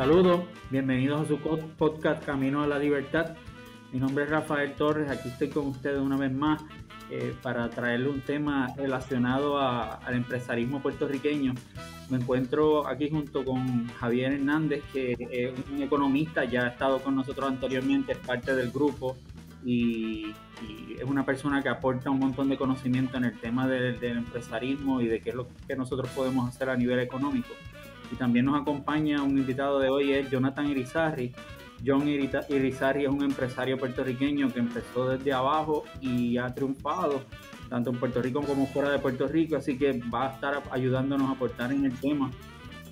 Saludos, bienvenidos a su podcast Camino a la Libertad. Mi nombre es Rafael Torres, aquí estoy con ustedes una vez más eh, para traerle un tema relacionado al empresarismo puertorriqueño. Me encuentro aquí junto con Javier Hernández, que es un economista, ya ha estado con nosotros anteriormente, es parte del grupo y, es una persona que aporta un montón de conocimiento en el tema del, del empresarismo y de qué es lo que nosotros podemos hacer a nivel económico. Y también nos acompaña un invitado de hoy, es Jonathan Irizarry. John Irizarry es un empresario puertorriqueño que empezó desde abajo y ha triunfado tanto en Puerto Rico como fuera de Puerto Rico, así que va a estar ayudándonos a aportar en el tema.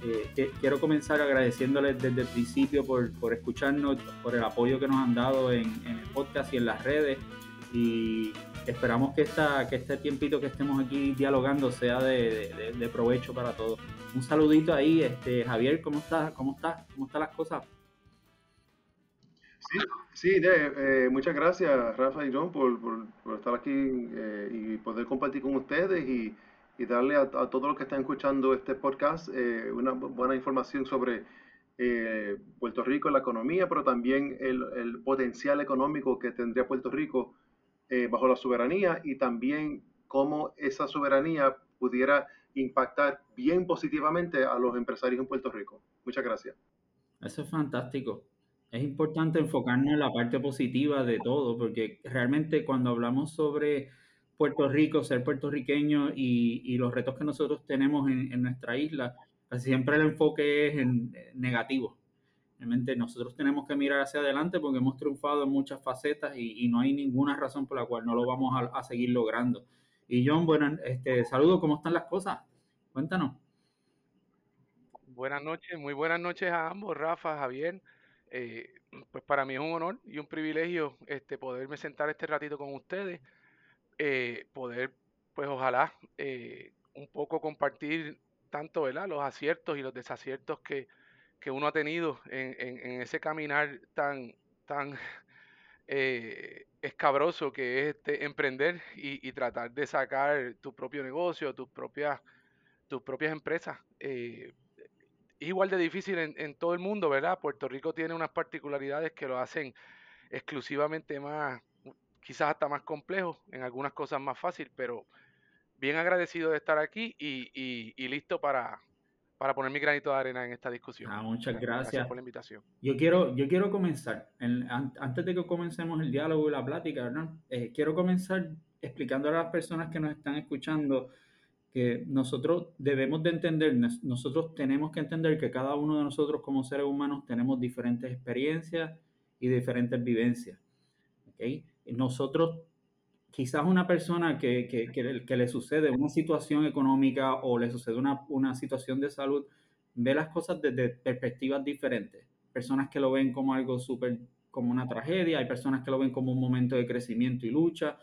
Eh, quiero comenzar agradeciéndoles desde el principio por, por, escucharnos, por el apoyo que nos han dado en, en, el podcast y en las redes y esperamos que, esta, que este tiempito que estemos aquí dialogando sea de, provecho para todos un saludito ahí, este Javier, ¿cómo estás? ¿Cómo estás? ¿Cómo están las cosas? Sí, sí eh, muchas gracias Rafa y John por, por, estar aquí eh, y poder compartir con ustedes y, y darle a, a, todos los que están escuchando este podcast eh, una buena información sobre Puerto Rico, la economía, pero también el, el potencial económico que tendría Puerto Rico bajo la soberanía y también cómo esa soberanía pudiera impactar bien positivamente a los empresarios en Puerto Rico. Muchas gracias. Eso es fantástico. Es importante enfocarnos en la parte positiva de todo, porque realmente cuando hablamos sobre Puerto Rico, ser puertorriqueño y, los retos que nosotros tenemos en, en, nuestra isla, siempre el enfoque es en, negativo. Realmente nosotros tenemos que mirar hacia adelante porque hemos triunfado en muchas facetas y, no hay ninguna razón por la cual no lo vamos a, a seguir logrando. Y John, bueno, este, saludo, ¿cómo están las cosas? Cuéntanos. Buenas noches, muy buenas noches a ambos, Rafa, Javier. Eh, pues para mí es un honor y un privilegio este, poderme sentar este ratito con ustedes, eh, poder, pues ojalá, eh, un poco compartir tanto ¿verdad? los aciertos y los desaciertos que, que uno ha tenido en, en, en ese caminar tan, tan eh, escabroso que es este, emprender y, tratar de sacar tu propio negocio, tus propias, tus propias empresas. Eh, es igual de difícil en, todo el mundo, ¿verdad? Puerto Rico tiene unas particularidades que lo hacen exclusivamente más, quizás hasta más complejo, en algunas cosas más fácil, pero bien agradecido de estar aquí y, y listo para, para poner mi granito de arena en esta discusión. Ah, muchas gracias. gracias. por la invitación. Yo quiero, yo quiero comenzar, en, antes de que comencemos el diálogo y la plática, ¿verdad? Eh, quiero comenzar explicando a las personas que nos están escuchando que nosotros debemos de entender, nosotros tenemos que entender que cada uno de nosotros como seres humanos tenemos diferentes experiencias y diferentes vivencias. ¿okay? Nosotros quizás una persona que, que, que, que, le sucede una situación económica o le sucede una, una situación de salud, ve las cosas desde perspectivas diferentes. Personas que lo ven como algo súper, como una tragedia, hay personas que lo ven como un momento de crecimiento y lucha.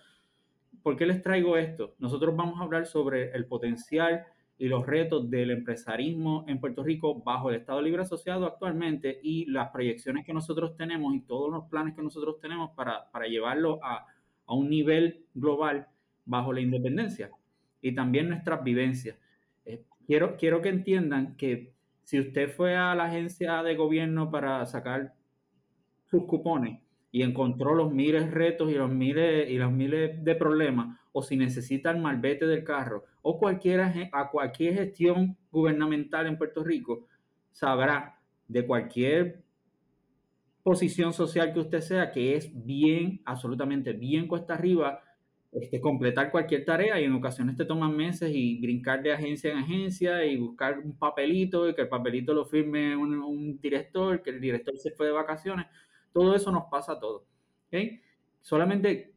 ¿Por qué les traigo esto? Nosotros vamos a hablar sobre el potencial y los retos del empresarismo en Puerto Rico bajo el Estado Libre Asociado actualmente y las proyecciones que nosotros tenemos y todos los planes que nosotros tenemos para, para llevarlo a, a un nivel global bajo la independencia y también nuestras vivencias. Eh, quiero, quiero que entiendan que si usted fue a la agencia de gobierno para sacar sus cupones y encontró los miles de retos y los miles, y los miles de problemas, o si necesita el malvete del carro, o cualquiera, a cualquier gestión gubernamental en Puerto Rico, sabrá de cualquier posición social que usted sea, que es bien, absolutamente bien cuesta arriba, este, completar cualquier tarea y en ocasiones te toman meses y brincar de agencia en agencia y buscar un papelito y que el papelito lo firme un, director, que el director se fue de vacaciones. Todo eso nos pasa a todos. ¿okay? Solamente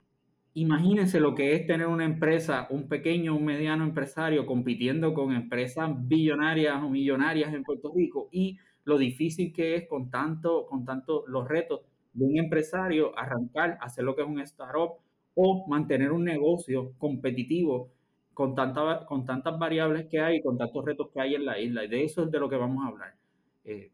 imagínense lo que es tener una empresa, un pequeño, un mediano empresario compitiendo con empresas billonarias o millonarias en Puerto Rico y lo difícil que es con tanto, con tanto los retos de un empresario arrancar, hacer lo que es un startup o mantener un negocio competitivo con, tanta, con tantas variables que hay, con tantos retos que hay en la isla. Y de eso es de lo que vamos a hablar. Eh,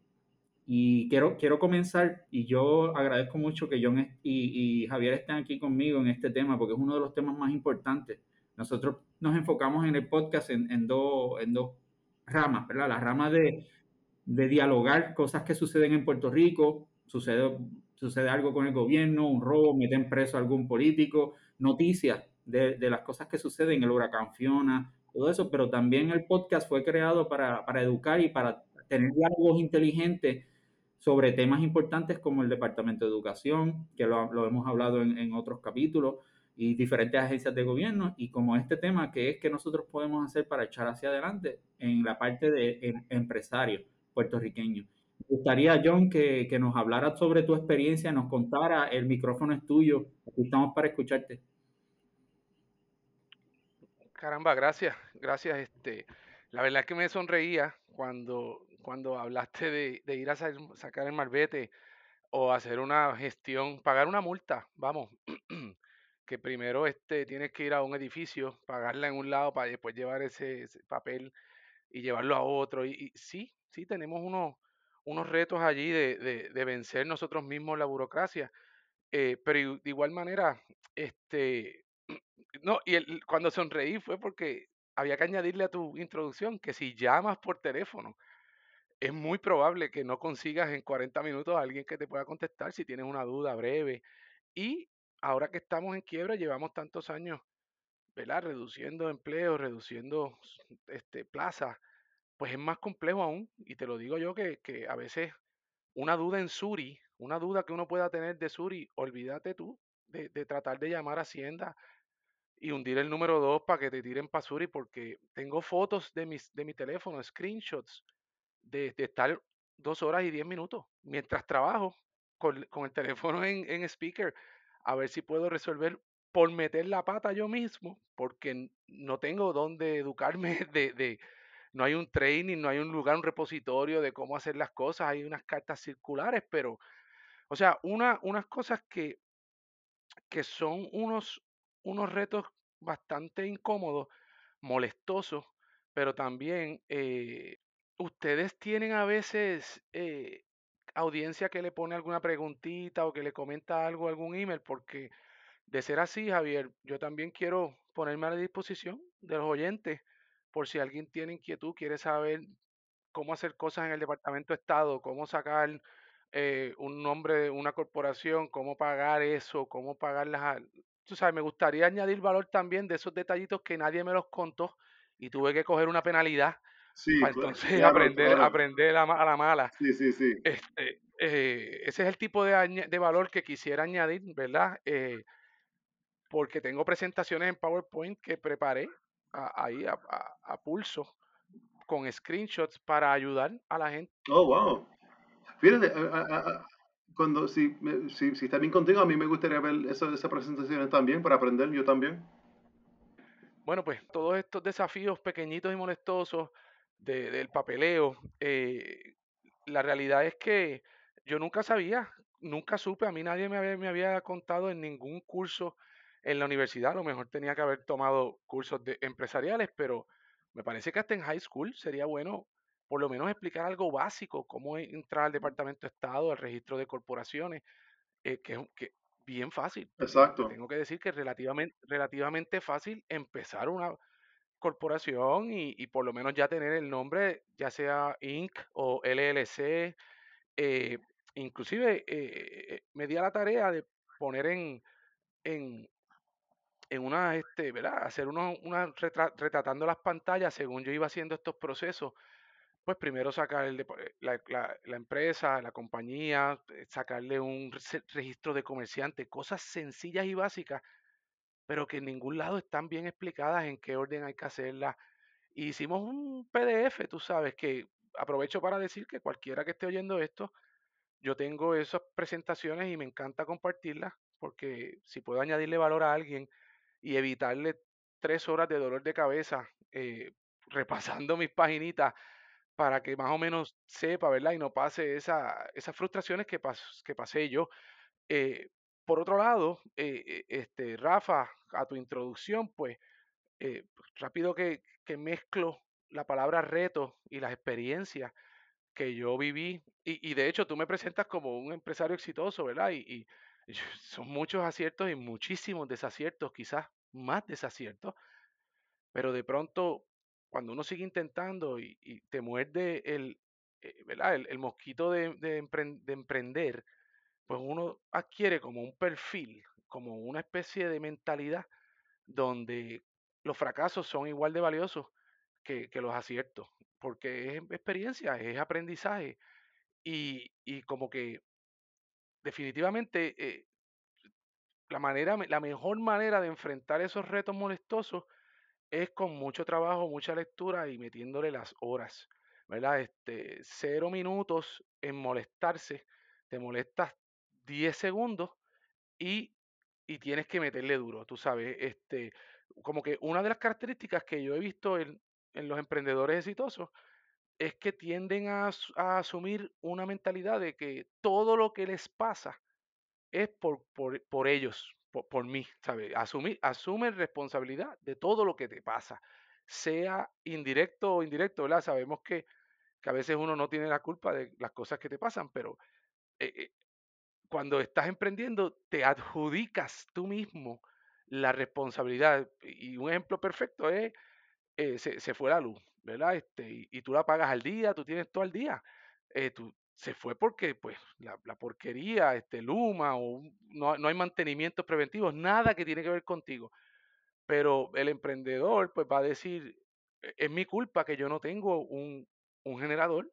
y quiero, quiero comenzar, y yo agradezco mucho que John y, Javier estén aquí conmigo en este tema, porque es uno de los temas más importantes. Nosotros nos enfocamos en el podcast en, en, en dos ramas, ¿verdad? La rama de de dialogar cosas que suceden en Puerto Rico, sucede, sucede algo con el gobierno, un robo, meten preso a algún político, noticias de, de las cosas que suceden, el huracán Fiona, todo eso, pero también el podcast fue creado para, para educar y para tener diálogos inteligentes sobre temas importantes como el Departamento de Educación, que lo, hemos hablado en, en, otros capítulos, y diferentes agencias de gobierno, y como este tema que es que nosotros podemos hacer para echar hacia adelante en la parte de em, empresarios puertorriqueños. Me gustaría, John, que, que nos hablara sobre tu experiencia, nos contara, el micrófono es tuyo, aquí estamos para escucharte. Caramba, gracias, gracias. Este, la verdad es que me sonreía cuando, cuando hablaste de, de ir a sacar el marbete o hacer una gestión, pagar una multa, vamos, que primero este, tienes que ir a un edificio, pagarla en un lado para después llevar ese, papel y llevarlo a otro. Y, sí, sí, tenemos unos, unos retos allí de, de, vencer nosotros mismos la burocracia. Eh, pero de igual manera, este, no, y el, cuando sonreí fue porque había que añadirle a tu introducción que si llamas por teléfono, es muy probable que no consigas en 40 minutos a alguien que te pueda contestar si tienes una duda breve. Y ahora que estamos en quiebra, llevamos tantos años, ¿verdad? Reduciendo empleos, reduciendo este, plazas, pues es más complejo aún. Y te lo digo yo que, que a veces una duda en Suri, una duda que uno pueda tener de Suri, olvídate tú de, de tratar de llamar a Hacienda y hundir el número 2 para que te tiren para Suri, porque tengo fotos de, mis, de mi teléfono, screenshots, de, de estar dos horas y diez minutos mientras trabajo con, con el teléfono en, en speaker, a ver si puedo resolver por meter la pata yo mismo, porque no tengo dónde educarme de, de, no hay un training, no hay un lugar, un repositorio de cómo hacer las cosas, hay unas cartas circulares, pero, o sea, una, unas cosas que, que son unos, unos retos bastante incómodos, molestosos, pero también eh, ustedes tienen a veces eh, audiencia que le pone alguna preguntita o que le comenta algo, algún email, porque de ser así, Javier, yo también quiero ponerme a la disposición de los oyentes por si alguien tiene inquietud, quiere saber cómo hacer cosas en el Departamento de Estado, cómo sacar eh, un nombre de una corporación, cómo pagar eso, cómo pagar las... Tú sabes, me gustaría añadir valor también de esos detallitos que nadie me los contó y tuve que coger una penalidad Sí, para claro, entonces claro, aprender, claro. aprender a, la mala. Sí, sí, sí. Este, eh, ese es el tipo de valor que quisiera añadir, ¿verdad? Eh, porque tengo presentaciones en PowerPoint que preparé a- ahí a, a- a pulso con screenshots para ayudar a la gente. Oh, wow. Fíjate, cuando, si, me- si, si está bien contigo, a mí me gustaría ver eso, esas presentaciones también, para aprender yo también. Bueno, pues todos estos desafíos pequeñitos y molestosos de- del papeleo, eh, la realidad es que yo nunca sabía, nunca supe, a mí nadie me había, me había contado en ningún curso en la universidad, a lo mejor tenía que haber tomado cursos de empresariales, pero me parece que hasta en high school sería bueno por lo menos explicar algo básico, cómo e- entrar al Departamento de Estado, al registro de corporaciones, eh, que es bien fácil, Exacto. tengo que decir que es relativamente, relativamente fácil empezar una corporación y, y por lo menos ya tener el nombre, ya sea Inc. o LLC, eh, inclusive eh, me di a la tarea de poner en, en, en una, este, ¿verdad? Hacer uno, una retra- retratando las pantallas según yo iba haciendo estos procesos. Pues primero sacar eh, la, empresa, la compañía, eh, sacarle un re- registro de comerciante, cosas sencillas y básicas, pero que en ningún lado están bien explicadas en qué orden hay que hacerlas. Y hicimos un PDF, tú sabes, que aprovecho para decir que cualquiera que esté oyendo esto, yo tengo esas presentaciones y me encanta compartirlas, porque si puedo añadirle valor a alguien y evitarle tres horas de dolor de cabeza eh, repasando mis paginitas para que más o menos sepa, ¿verdad? Y no pase esa, esas frustraciones que, pas- que pasé yo. Eh, por otro lado, eh, este, Rafa, a tu introducción, pues rápido que, mezclo la palabra reto y las experiencias que yo viví. Y, de hecho, tú me presentas como un empresario exitoso, ¿verdad? Y y son muchos aciertos y muchísimos desaciertos, quizás más desaciertos, pero de pronto, cuando uno sigue intentando y, te muerde el, ¿verdad? El, mosquito de, de, emprender, pues uno adquiere como un perfil, como una especie de mentalidad donde los fracasos son igual de valiosos que, los aciertos, porque es experiencia, es aprendizaje y como que definitivamente eh, la, manera, la mejor manera de enfrentar esos retos molestosos es con mucho trabajo, mucha lectura y metiéndole las horas, ¿verdad? Este, cero minutos en molestarse, te molestas 10 segundos y, y tienes que meterle duro, tú sabes, este, como que una de las características que yo he visto en, en los emprendedores exitosos es que tienden a, a, asumir una mentalidad de que todo lo que les pasa es por, por, por ellos, por, mí, ¿sabes? Asumir, asumen responsabilidad de todo lo que te pasa, sea indirecto o indirecto, ¿verdad? Sabemos que, que a veces uno no tiene la culpa de las cosas que te pasan, pero eh, eh, cuando estás emprendiendo, te adjudicas tú mismo la responsabilidad. Y un ejemplo perfecto es, eh, se, se, fue la luz, ¿verdad? Este, y, tú la pagas al día, tú tienes todo al día. Eh, tú, se fue porque pues la, la porquería, este Luma o no, no, hay mantenimientos preventivos, nada que tiene que ver contigo. Pero el emprendedor pues va a decir, e, es mi culpa que yo no tengo un, un generador.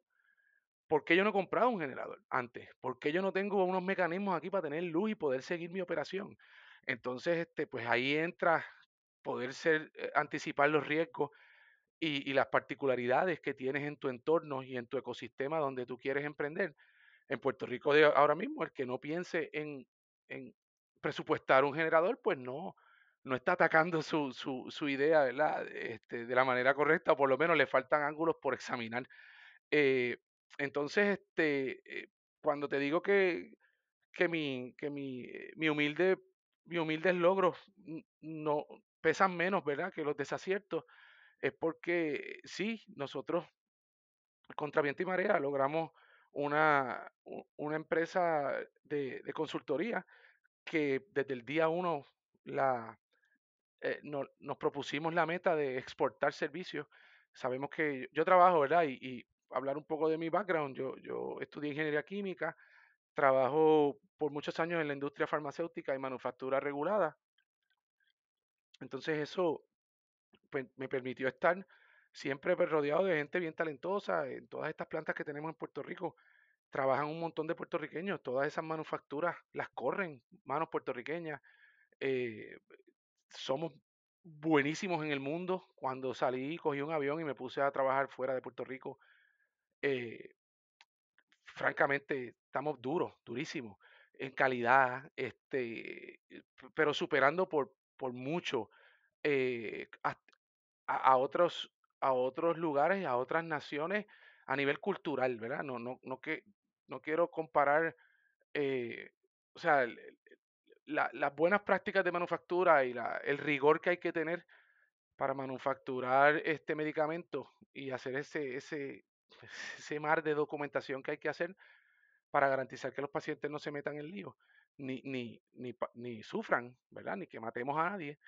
¿Por qué yo no he comprado un generador antes? ¿Por qué yo no tengo unos mecanismos aquí para tener luz y poder seguir mi operación? Entonces, este, pues ahí entra poder ser, eh, anticipar los riesgos y, las particularidades que tienes en tu entorno y en tu ecosistema donde tú quieres emprender. En Puerto Rico de ahora mismo, el que no piense en, presupuestar un generador, pues no, no está atacando su, su, idea. Este, de la manera correcta, o por lo menos le faltan ángulos por examinar. Eh, entonces, este, eh, cuando te digo que, que, mi, que mi, mi, humilde, mi humildes logros no pesan menos, ¿verdad? Que los desaciertos, es porque sí, nosotros contra viento y marea logramos una, una empresa de, consultoría que desde el día uno la, eh, no, nos propusimos la meta de exportar servicios. Sabemos que yo trabajo, ¿verdad? Y, y, hablar un poco de mi background, yo, yo estudié ingeniería química, trabajo por muchos años en la industria farmacéutica y manufactura regulada. Entonces eso me permitió estar siempre pues, rodeado de gente bien talentosa. En todas estas plantas que tenemos en Puerto Rico trabajan un montón de puertorriqueños. Todas esas manufacturas las corren manos puertorriqueñas. Eh, somos buenísimos en el mundo. Cuando salí, cogí un avión y me puse a trabajar fuera de Puerto Rico. Eh, francamente, estamos duros, durísimos en calidad, este, pero superando por, por mucho eh, a, otros, a otros lugares, a otras naciones a nivel cultural, ¿verdad? No, no, no, que, no quiero comparar, eh, o sea, la, las buenas prácticas de manufactura y el rigor que hay que tener para manufacturar este medicamento y hacer ese, ese, ese mar de documentación que hay que hacer para garantizar que los pacientes no se metan en lío, ni, ni, ni, ni sufran, ¿verdad? Ni que matemos a nadie,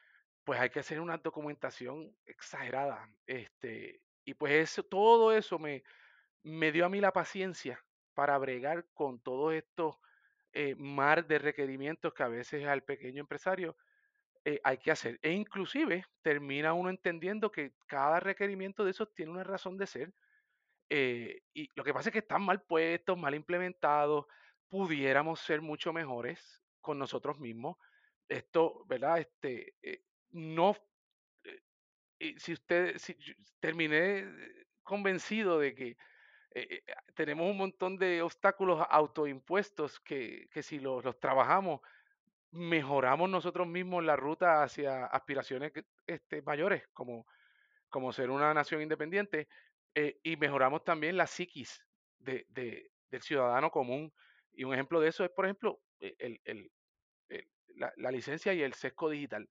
pues hay que hacer una documentación exagerada. Este, y pues eso, todo eso me, me dio a mí la paciencia para bregar con todos estos eh, mar de requerimientos que a veces al pequeño empresario eh, hay que hacer. E inclusive termina uno entendiendo que cada requerimiento de esos tiene una razón de ser. Eh, y lo que pasa es que están mal puestos, mal implementados, pudiéramos ser mucho mejores con nosotros mismos. Esto, ¿verdad? Este, no, eh, si usted, si terminé convencido de que eh, eh, tenemos un montón de obstáculos autoimpuestos que, que si los, los trabajamos, mejoramos nosotros mismos la ruta hacia aspiraciones este, mayores, como, como ser una nación independiente, eh, y mejoramos también la psiquis de, de, del ciudadano común. Y un ejemplo de eso es, por ejemplo, el, el, el, la, la, licencia y el sesco digital.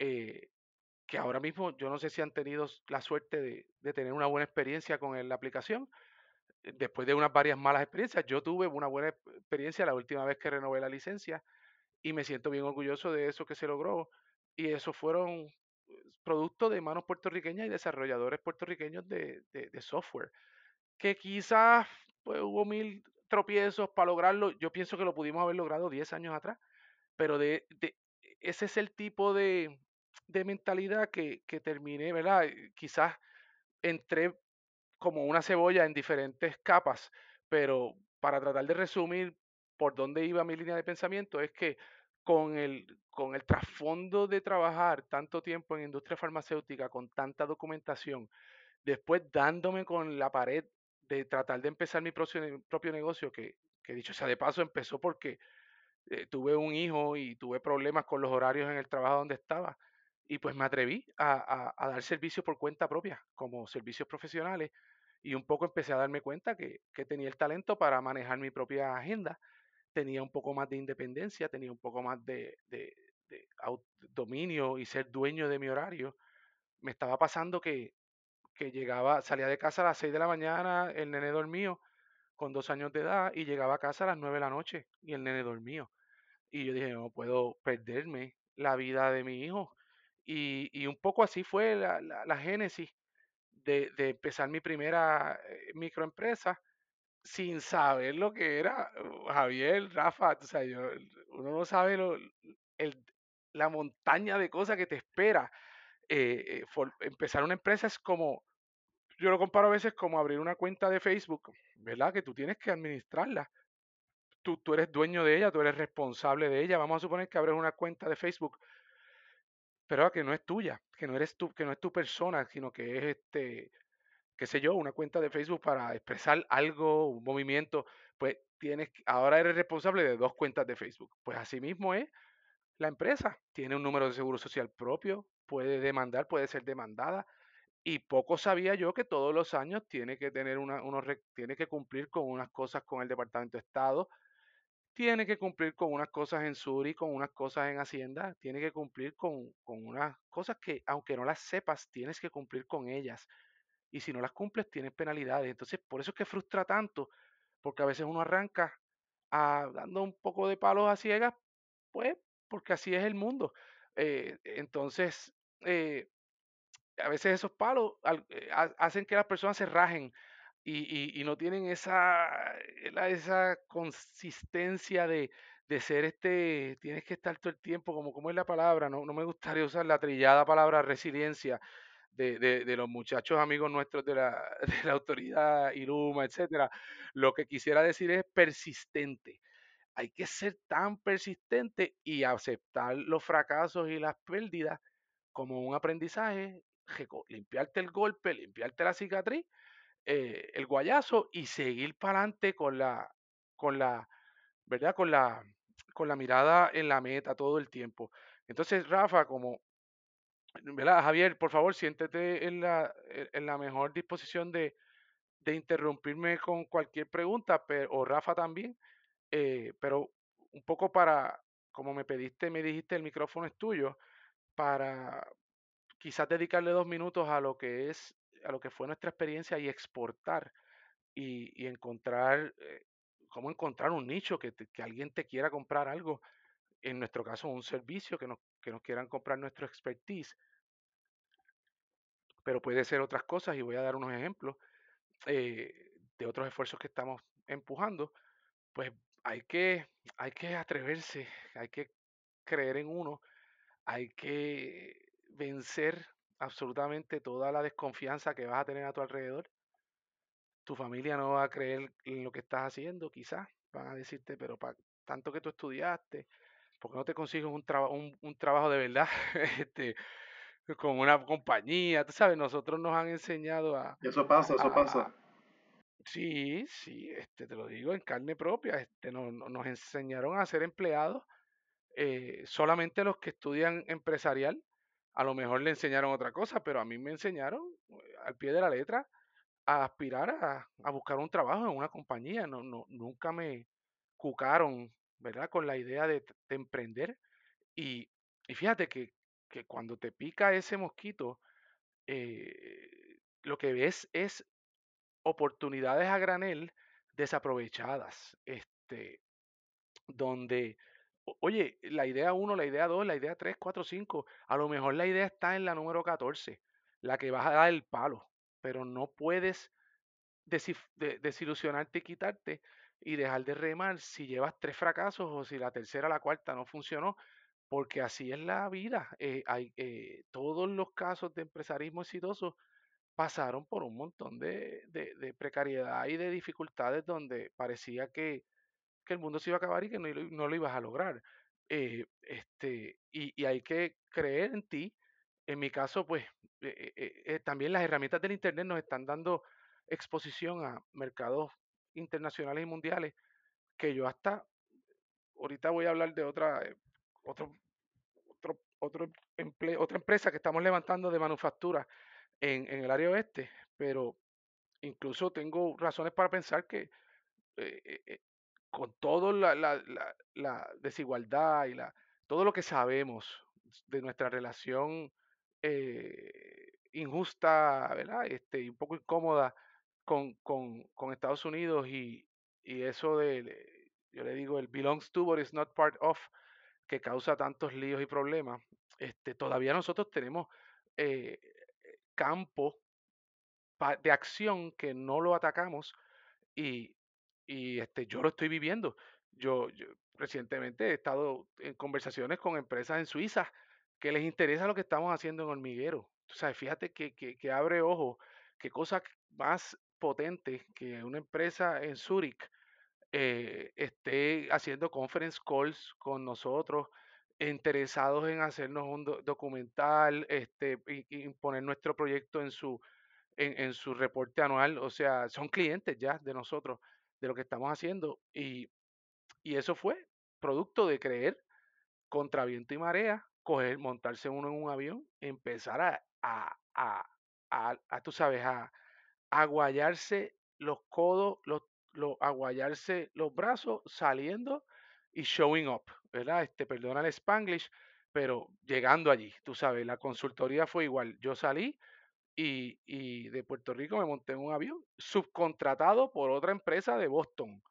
Eh, que ahora mismo yo no sé si han tenido la suerte de, de tener una buena experiencia con la aplicación, después de unas varias malas experiencias, yo tuve una buena experiencia la última vez que renové la licencia y me siento bien orgulloso de eso que se logró. Y eso fueron productos de manos puertorriqueñas y desarrolladores puertorriqueños de, de, de software que quizás pues, hubo mil tropiezos para lograrlo. Yo pienso que lo pudimos haber logrado 10 años atrás, pero de, de- ese es el tipo de, de mentalidad que, que terminé, ¿verdad? Quizás entré como una cebolla en diferentes capas, pero para tratar de resumir por dónde iba mi línea de pensamiento es que con el, con el trasfondo de trabajar tanto tiempo en industria farmacéutica, con tanta documentación, después dándome con la pared de tratar de empezar mi propio negocio, que, que dicho sea de paso, empezó porque eh, tuve un hijo y tuve problemas con los horarios en el trabajo donde estaba. Y pues me atreví a, dar servicio por cuenta propia, como servicios profesionales, y un poco empecé a darme cuenta que, tenía el talento para manejar mi propia agenda, tenía un poco más de independencia, tenía un poco más de, dominio y ser dueño de mi horario. Me estaba pasando que, que llegaba, salía de casa a las 6 de la mañana, el nene dormido, con dos años de edad, y llegaba a casa a las 9 de la noche, y el nene dormido. Y yo dije, no puedo perderme la vida de mi hijo. Y, y un poco así fue la, la- génesis de, de empezar mi primera eh, microempresa sin saber lo que era. uh, Javier, Rafa, o sea, yo- uno no sabe lo- el- la montaña de cosas que te espera. Eh, eh, empezar una empresa es como, yo lo comparo a veces como abrir una cuenta de Facebook, ¿verdad? Que tú tienes que administrarla tú, tú eres dueño de ella, tú eres responsable de ella. Vamos a suponer que abres una cuenta de Facebook, pero que no es tuya, que no eres tú, que no es tu persona, sino que es este, qué sé yo, una cuenta de Facebook para expresar algo, un movimiento, pues tienes, ahora eres responsable de dos cuentas de Facebook. Pues así mismo es la empresa, tiene un número de seguro social propio, puede demandar, puede ser demandada. Y poco sabía yo que todos los años tiene que tener una, unos, tiene que cumplir con unas cosas con el Departamento de Estado, tiene que cumplir con unas cosas en Suri, con unas cosas en Hacienda, tiene que cumplir con, con unas cosas que, aunque no las sepas, tienes que cumplir con ellas. Y si no las cumples, tienes penalidades. Entonces, por eso es que frustra tanto, porque a veces uno arranca a, dando un poco de palos a ciegas, pues, porque así es el mundo. Eh, entonces, eh, a veces esos palos al- eh, ha- hacen que las personas se rajen y, y- y no tienen esa, eh, esa consistencia de, de ser este, tienes que estar todo el tiempo, como, es la palabra, no, no me gustaría usar la trillada palabra resiliencia de, de- los muchachos amigos nuestros de la, de la autoridad Iruma, etcétera. Lo que quisiera decir es persistente. Hay que ser tan persistente y aceptar los fracasos y las pérdidas como un aprendizaje, limpiarte el golpe, limpiarte la cicatriz, eh, el guayazo y seguir para adelante con la, con la, ¿verdad? Con la, con la mirada en la meta todo el tiempo. Entonces, Rafa, como. Javier, por favor, siéntete en la, en en la mejor disposición de, de interrumpirme con cualquier pregunta, pero, o Rafa también, eh, pero un poco para, como me pediste, me dijiste, el micrófono es tuyo, para, quizás dedicarle dos minutos a lo que es, a lo que fue nuestra experiencia y exportar y, y encontrar, eh, cómo encontrar un nicho que, que alguien te quiera comprar algo, en nuestro caso un servicio, que nos, que nos quieran comprar nuestro expertise, pero puede ser otras cosas y voy a dar unos ejemplos eh, de otros esfuerzos que estamos empujando, pues hay que, hay que atreverse, hay que creer en uno, hay que vencer absolutamente toda la desconfianza que vas a tener a tu alrededor. Tu familia no va a creer en lo que estás haciendo, quizás. Van a decirte, pero tanto que tú estudiaste, ¿por qué no te consigues un, traba- un, un trabajo de verdad este, con una compañía? Tú sabes, nosotros nos han enseñado a, Eso pasa, eso a- pasa. sí, sí, este, te lo digo en carne propia, este, no- no- nos enseñaron a ser empleados eh, solamente los que estudian empresarial, a lo mejor le enseñaron otra cosa, pero a mí me enseñaron eh, al pie de la letra a aspirar a, a buscar un trabajo en una compañía. No, no, nunca me cucaron, ¿verdad? Con la idea de, emprender. Y, y fíjate que, que cuando te pica ese mosquito, eh, lo que ves es oportunidades a granel desaprovechadas. Este, donde, oye, la idea uno la idea 2 la idea 3 4 5 a lo mejor la idea está en la número 14 la que vas a dar el palo, pero no puedes desilusionarte y quitarte y dejar de remar si llevas tres fracasos o si la tercera o la cuarta no funcionó, porque así es la vida. Eh, hay, eh, todos los casos de empresarismo exitoso pasaron por un montón de, precariedad y de dificultades donde parecía que, el mundo se iba a acabar y que no, lo ibas a lograr. Eh, este, y, hay que creer en ti. En mi caso, pues también las herramientas del Internet nos están dando exposición a mercados internacionales y mundiales que yo hasta ahorita voy a hablar de otra eh, otro otro otro empleo, otra empresa que estamos levantando de manufactura en, en, el área oeste, pero incluso tengo razones para pensar que eh, eh, con toda la, la, la, desigualdad y la, todo lo que sabemos de nuestra relación injusta, ¿verdad? Este, y un poco incómoda con, con, con Estados Unidos y, y eso de, yo le digo, el belongs to but is not part of, que causa tantos líos y problemas, este, todavía nosotros tenemos eh, campo de acción que no lo atacamos y, y este, yo lo estoy viviendo. Yo, recientemente he estado en conversaciones con empresas en Suiza que les interesa lo que estamos haciendo en hormiguero. O sea, fíjate que, que, que abre ojo, qué cosa más potente que una empresa en Zurich eh, esté haciendo conference calls con nosotros, interesados en hacernos un documental, este, y, poner nuestro proyecto en su, en, su reporte anual. O sea, son clientes ya de nosotros, de lo que estamos haciendo. Y, y eso fue producto de creer contra viento y marea, coger, montarse uno en un avión, empezar a, a, a, a, tú sabes, a, aguayarse los codos, los, los, aguayarse los brazos saliendo y showing up, ¿verdad? Este, perdona el spanglish, pero llegando allí, tú sabes, la consultoría fue igual. Yo salí y, de Puerto Rico me monté en un avión subcontratado por otra empresa de Boston,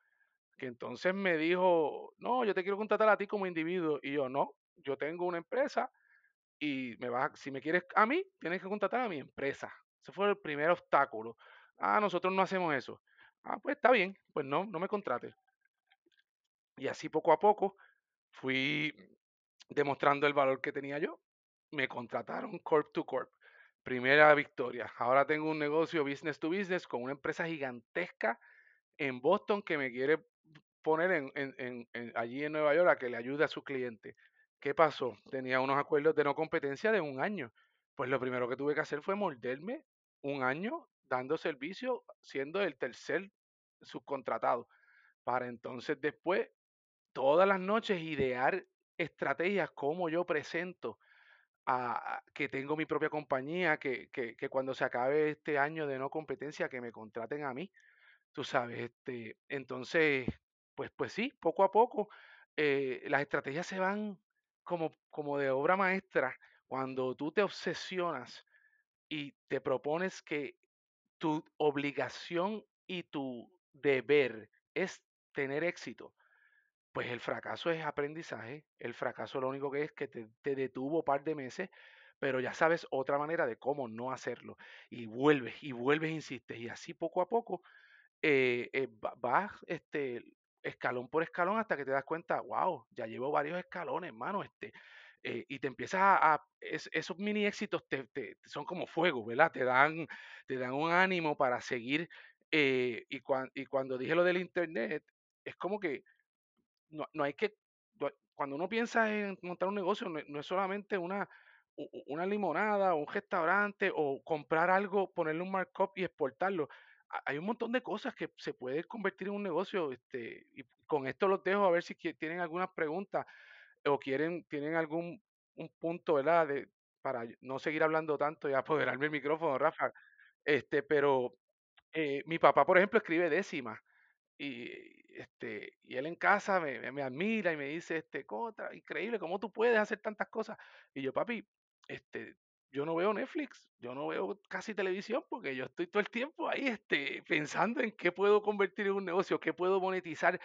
que entonces me dijo, no, yo te quiero contratar a ti como individuo. Y yo, no, yo tengo una empresa y me vas, si me quieres a mí, tienes que contratar a mi empresa. Ese fue el primer obstáculo. Ah, nosotros no hacemos eso. Ah, pues está bien, pues no, no me contrates. Y así poco a poco fui demostrando el valor que tenía yo. Me contrataron Corp to Corp. Primera victoria. Ahora tengo un negocio business to business con una empresa gigantesca en Boston que me quiere poner allí en Nueva York a que le ayude a su cliente. ¿Qué pasó? Tenía unos acuerdos de no competencia de un año. Pues lo primero que tuve que hacer fue morderme un año dando servicio, siendo el tercer subcontratado, para entonces después, todas las noches, idear estrategias como yo presento que tengo mi propia compañía, que, que, que, cuando se acabe este año de no competencia, que me contraten a mí, tú sabes, este, entonces, pues, pues sí, poco a poco, eh, las estrategias se van como, como de obra maestra cuando tú te obsesionas y te propones que tu obligación y tu deber es tener éxito, pues el fracaso es aprendizaje. El fracaso lo único que es que te, detuvo un par de meses, pero ya sabes otra manera de cómo no hacerlo. Y vuelves y vuelves, insistes. Y así poco a poco eh, eh, vas este, escalón por escalón hasta que te das cuenta, wow, ya llevo varios escalones, hermano. Este, eh, y te empiezas a, esos mini éxitos te, son como fuego, ¿verdad? Te dan, te dan un ánimo para seguir. y, y cuando dije lo del internet, es como que no, no hay que, cuando uno piensa en montar un negocio, no, es solamente una, una limonada o un restaurante o comprar algo, ponerle un markup y exportarlo. Hay un montón de cosas que se puede convertir en un negocio. Este, y con esto los dejo a ver si tienen algunas preguntas o quieren, tienen algún un punto, ¿verdad? De, para no seguir hablando tanto y apoderarme el micrófono, Rafa. Este, pero eh, mi papá, por ejemplo, escribe décimas y, este, y él en casa me, me, admira y me dice, este, contra, increíble, ¿cómo tú puedes hacer tantas cosas? Y yo, papi, este, yo no veo Netflix, yo no veo casi televisión porque yo estoy todo el tiempo ahí este, pensando en qué puedo convertir en un negocio, qué puedo monetizar,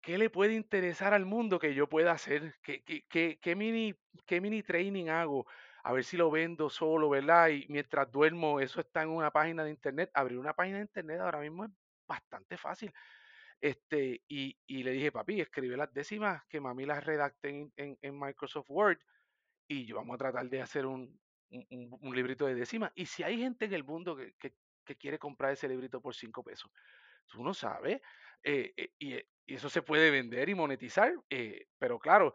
qué le puede interesar al mundo que yo pueda hacer, qué, qué, qué, qué mini, qué mini training hago, a ver si lo vendo solo, ¿verdad? Y mientras duermo, eso está en una página de internet. Abrir una página de internet ahora mismo es bastante fácil. Este, y, y le dije, papi, escribe las décimas que mami las redacte en, en- en Microsoft Word y yo vamos a tratar de hacer un, librito de décimas. Y si hay gente en el mundo que, quiere comprar ese librito por cinco pesos, tú no sabes, eh, eh, y, eh, y eso se puede vender y monetizar, eh, pero claro,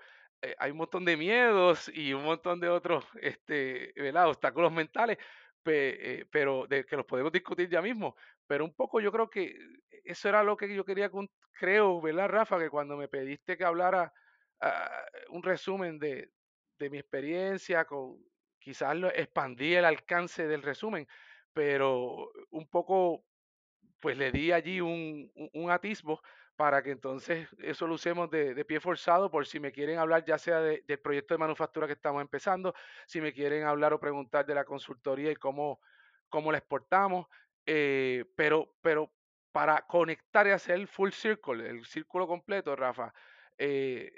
hay un montón de miedos y un montón de otros este, obstáculos mentales, pe- pero de que los podemos discutir ya mismo. Pero un poco yo creo que eso era lo que yo quería, creo, ¿verdad, Rafa? Que cuando me pediste que hablara ah, un resumen de, de mi experiencia, con, quizás lo expandí el alcance del resumen, pero un poco pues le di allí un, un- atisbo para que entonces eso lo usemos de, de pie forzado por si me quieren hablar ya sea de- del proyecto de manufactura que estamos empezando, si me quieren hablar o preguntar de la consultoría y cómo, cómo la exportamos, eh, pero, pero para conectar y hacer el full circle, el círculo completo, Rafa, eh,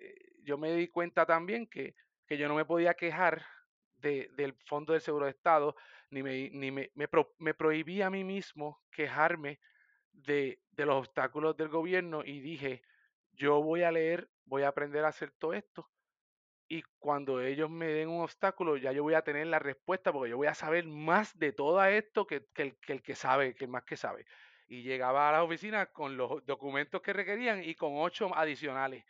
yo me di cuenta también que, que yo no me podía quejar de- del Fondo del Seguro de Estado, ni me, ni me, me me prohibí a mí mismo quejarme de, de los obstáculos del gobierno y dije, yo voy a leer, voy a aprender a hacer todo esto y cuando ellos me den un obstáculo, ya yo voy a tener la respuesta porque yo voy a saber más de todo esto que, que el, que el que sabe, que el más que sabe. Y llegaba a la oficina con los documentos que requerían y con ocho adicionales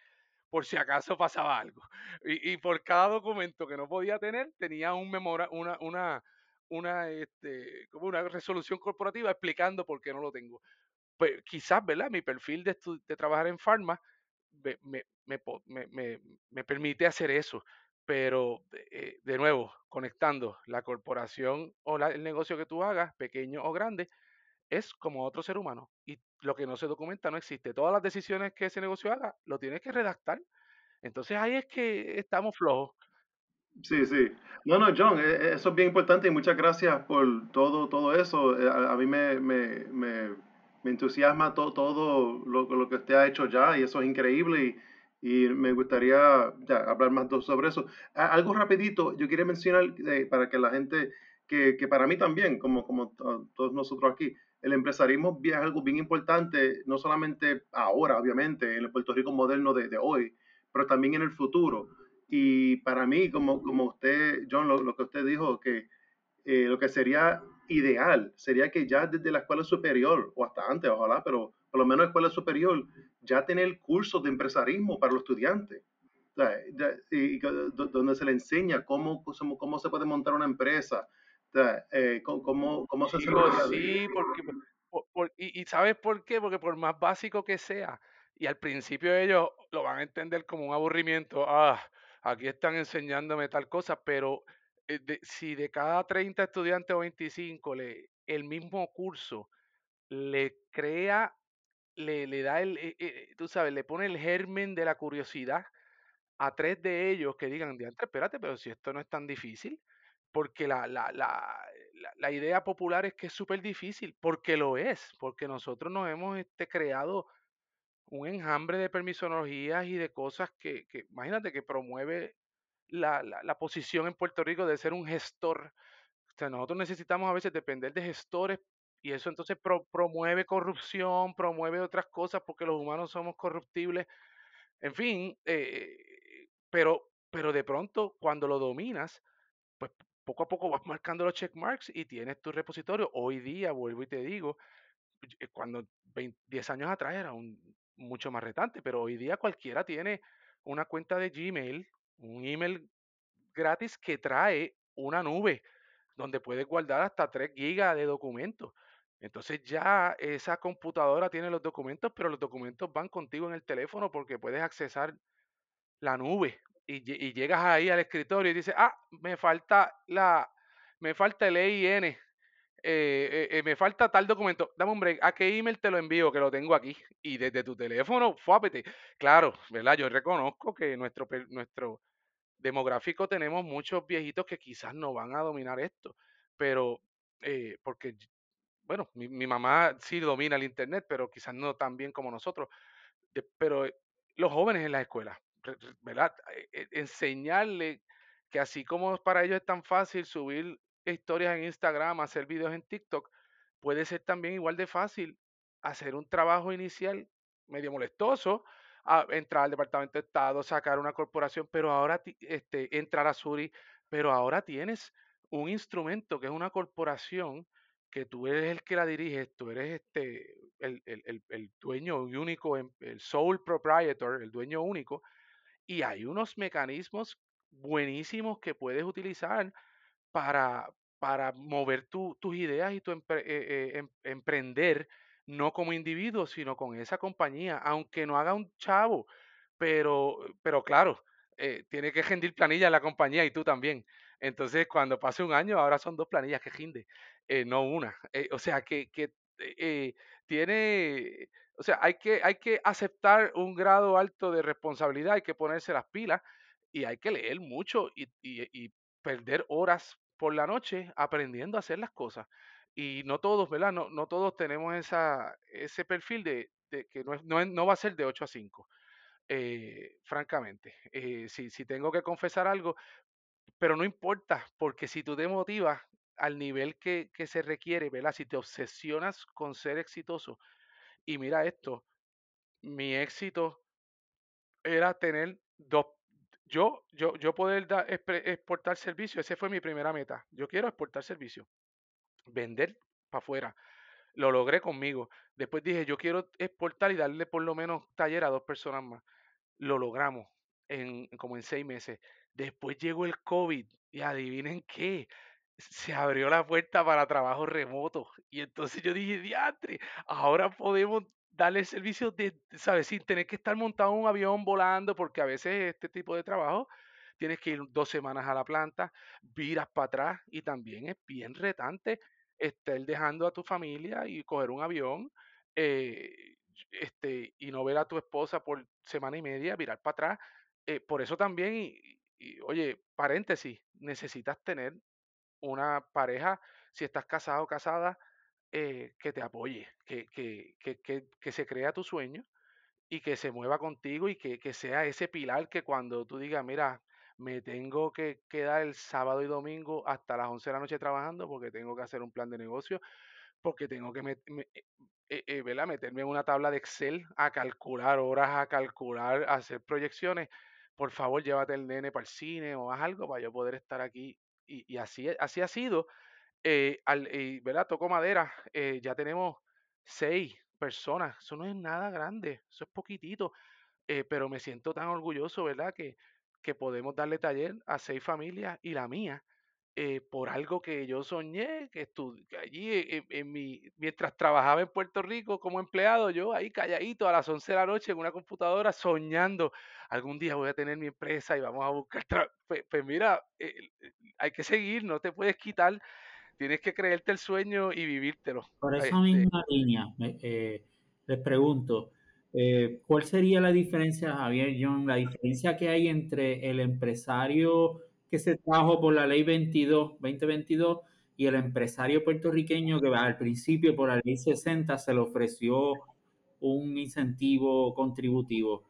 por si acaso pasaba algo. Y, y por cada documento que no podía tener, tenía un memora, una, una, una, este, como una resolución corporativa explicando por qué no lo tengo pues quizás, ¿verdad? Mi perfil de, de trabajar en farma me, me- me me permite hacer eso. Pero, eh, de nuevo, conectando la corporación o la- el negocio que tú hagas, pequeño o grande, es como otro ser humano. Y lo que no se documenta no existe. Todas las decisiones que ese negocio haga, lo tienes que redactar. Entonces ahí es que estamos flojos. Sí, sí. No, no, John, e- e- eso es bien importante y muchas gracias por todo, todo eso. Eh, A, a mí me, me, me, me entusiasma to- todo lo, que usted ha hecho ya y eso es increíble y, y me gustaría hablar más sobre eso. Algo rapidito, yo quería mencionar eh, para que la gente, que, que para mí también, como, como to- todos nosotros aquí, el empresarismo es algo bien importante, no solamente ahora, obviamente, en el Puerto Rico moderno de, de hoy, pero también en el futuro. Y para mí, como, como usted, John, lo, lo que usted dijo, que eh, lo que sería ideal sería que ya desde la escuela superior, o hasta antes, ojalá, pero por lo menos escuela superior, ya tener cursos de empresarismo para los estudiantes. Y, donde se le enseña cómo, cómo, cómo se puede montar una empresa, eh, cómo, cómo, se hace sí, porque, por- por- y, y ¿sabes por qué? Porque por más básico que sea, y al principio ellos lo van a entender como un aburrimiento, ah, aquí están enseñándome tal cosa, pero de- si de cada 30 estudiantes o 25 le, el mismo curso le crea, le, le da el, eh, eh, tú sabes, le pone el germen de la curiosidad a tres de ellos que digan, diantre, espérate, pero si esto no es tan difícil, porque la, la, la, la, la idea popular es que es súper difícil, porque lo es, porque nosotros nos hemos este, creado un enjambre de permisologías y de cosas que, que imagínate, que promueve la, la, posición en Puerto Rico de ser un gestor. O sea, nosotros necesitamos a veces depender de gestores y eso entonces pro- promueve corrupción, promueve otras cosas porque los humanos somos corruptibles en fin, eh, pero, pero de pronto cuando lo dominas, pues poco a poco vas marcando los check marks y tienes tu repositorio. Hoy día, vuelvo y te digo, eh, cuando 20 10 años atrás era un, mucho más retante, pero hoy día cualquiera tiene una cuenta de Gmail, un email gratis que trae una nube donde puedes guardar hasta 3 gigas de documentos. Entonces ya esa computadora tiene los documentos, pero los documentos van contigo en el teléfono porque puedes accesar la nube y, lle- y llegas ahí al escritorio y dices, ah, me falta la, me falta el EIN, eh, eh, eh, me falta tal documento, dame un break, ¿a qué email te lo envío? Que lo tengo aquí. Y desde tu teléfono, fuápete. Claro, ¿verdad? Yo reconozco que nuestro, nuestro demográfico tenemos muchos viejitos que quizás no van a dominar esto, pero eh, porque, bueno, mi, mi mamá sí domina el internet, pero quizás no tan bien como nosotros pero eh, los jóvenes en la escuela, re- re- ¿verdad? Eh, eh, Enseñarle que así como para ellos es tan fácil subir historias en Instagram, hacer videos en TikTok, puede ser también igual de fácil hacer un trabajo inicial medio molestoso, entrar al Departamento de Estado, sacar una corporación, pero ahora este, entrar a Suri, pero ahora tienes un instrumento que es una corporación que tú eres el que la diriges, tú eres este, el, dueño único, el sole proprietor, el dueño único, y hay unos mecanismos buenísimos que puedes utilizar para, para mover tus ideas y tu eh, eh, em, emprender, no como individuo, sino con esa compañía, aunque no haga un chavo, pero, pero claro, eh, tiene que rendir planilla la compañía y tú también. Entonces, cuando pase un año, ahora son dos planillas que rinde, no una. o sea, que, que tiene, o sea, hay que, hay que aceptar un grado alto de responsabilidad, hay que ponerse las pilas y hay que leer mucho y, y, perder horas por la noche aprendiendo a hacer las cosas. Y no todos, ¿verdad? No, no todos tenemos esa, ese perfil de, que no, no, no, va a ser de 8 a 5. Eh, francamente, eh, si, si tengo que confesar algo, pero no importa, porque si tú te motivas al nivel que, que se requiere, ¿verdad? Si te obsesionas con ser exitoso, y mira esto, mi éxito era tener dos, yo, yo, yo poder exportar servicio, esa fue mi primera meta. Yo quiero exportar servicio, vender para afuera. Lo logré conmigo. Después dije, yo quiero exportar y darle por lo menos taller a dos personas más. Lo logramos en como en seis meses. Después llegó el COVID y adivinen qué, se abrió la puerta para trabajo remoto. Y entonces yo dije, diatre, ahora podemos darle servicio de, ¿sabes? Sin tener que estar montado en un avión volando, porque a veces este tipo de trabajo tienes que ir dos semanas a la planta, viras para atrás y también es bien retante estar dejando a tu familia y coger un avión eh, este, y no ver a tu esposa por semana y media, virar para atrás. Eh, por eso también, y, oye, paréntesis, necesitas tener una pareja, si estás casado o casada, eh, que te apoye, que, que, que, que, se crea tu sueño y que se mueva contigo y que, sea ese pilar que cuando tú digas, mira, me tengo que quedar el sábado y domingo hasta las 11 de la noche trabajando porque tengo que hacer un plan de negocio, porque tengo que eh, eh, meterme en una tabla de Excel a calcular horas, a calcular, a hacer proyecciones. Por favor, llévate el nene para el cine o haz algo para yo poder estar aquí y, así, así ha sido. Eh, al, eh, ¿verdad? Toco madera, eh, ya tenemos seis personas, eso no es nada grande, eso es poquitito, pero me siento tan orgulloso, ¿verdad? Que, que podemos darle taller a seis familias y la mía, eh, por algo que yo soñé, que, allí eh, en, mi, mientras trabajaba en Puerto Rico como empleado, yo ahí calladito a las 11 de la noche en una computadora soñando, algún día voy a tener mi empresa y vamos a buscar Pues, pues, mira, eh, hay que seguir, no te puedes quitar, tienes que creerte el sueño y vivírtelo. Por esa misma línea, les pregunto, ¿cuál sería la diferencia, Javier John, la diferencia que hay entre el empresario que se trajo por la ley 22, 2022 y el empresario puertorriqueño que al principio por la ley 60 se le ofreció un incentivo contributivo.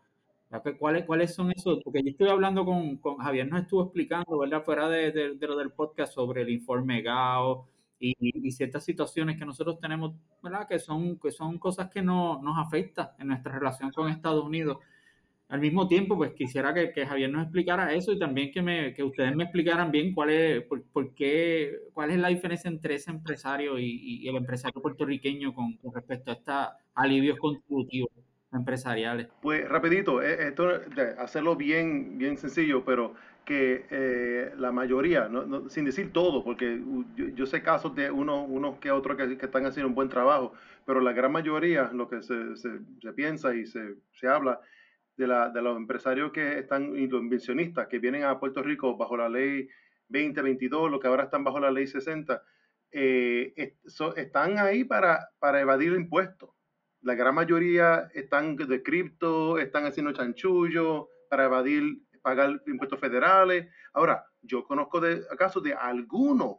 ¿Cuáles, ¿Cuáles son esos? Porque yo estoy hablando con, con Javier, nos estuvo explicando, ¿verdad? Fuera de, de, lo del podcast sobre el informe GAO y, y, ciertas situaciones que nosotros tenemos, ¿verdad? Que son, que son cosas que no, nos afectan en nuestra relación con Estados Unidos al mismo tiempo, pues quisiera que, Javier nos explicara eso y también que, me, que ustedes me explicaran bien cuál es, por, qué, cuál es la diferencia entre ese empresario y, el empresario puertorriqueño con, respecto a estos alivios contributivos empresariales. Pues rapidito, eh, esto hacerlo bien, bien sencillo, pero que eh, la mayoría, sin decir todo, porque yo, sé casos de unos uno que otros que, están haciendo un buen trabajo, pero la gran mayoría, lo que se, se, piensa y se, se habla, de, la, de los empresarios que están, y inversionistas que vienen a Puerto Rico bajo la ley 2022, lo que ahora están bajo la ley 60, eh, están ahí para, para evadir impuestos. La gran mayoría están de cripto, están haciendo chanchullo para evadir, pagar impuestos federales. Ahora, yo conozco de casos de algunos,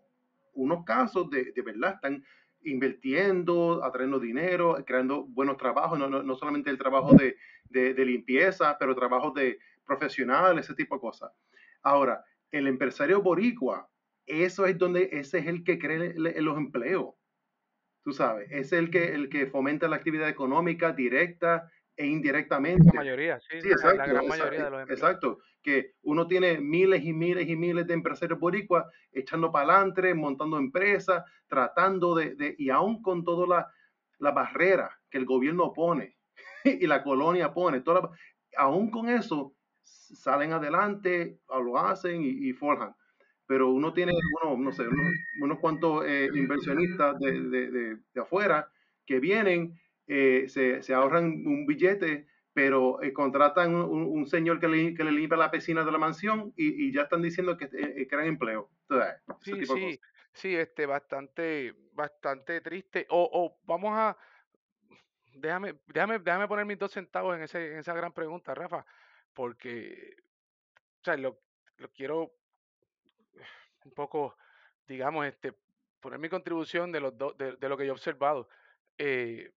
unos casos de, de verdad, están invirtiendo, atrayendo dinero, creando buenos trabajos, no, no, no solamente el trabajo de, de, limpieza, pero trabajos de profesional, ese tipo de cosas. Ahora, el empresario boricua, eso es donde, ese es el que cree los empleos. Tú sabes, es el que, el que fomenta la actividad económica directa e indirectamente. La mayoría, sí, exacto, la gran mayoría de los empleos. Exacto, que uno tiene miles y miles y miles de empresarios boricuas echando para adelante, montando empresas, tratando de, de y aún con toda la, la barrera que el gobierno pone y la colonia pone, toda aún con eso salen adelante, lo hacen y, forjan. Pero uno tiene, uno, no sé, unos, cuantos eh, inversionistas de, de, de, afuera que vienen, eh, se, se, ahorran un billete, pero eh, contratan un, un, señor que le, que le, limpia la piscina de la mansión y, y ya están diciendo que crean empleo. sí, sí, sí, este, bastante, bastante triste. O, o vamos a, déjame, déjame, déjame poner mis dos centavos en, ese, en esa gran pregunta, Rafa porque, o sea, lo, lo quiero un poco, digamos, este, poner mi contribución de, los de, de, lo que yo he observado. Eh,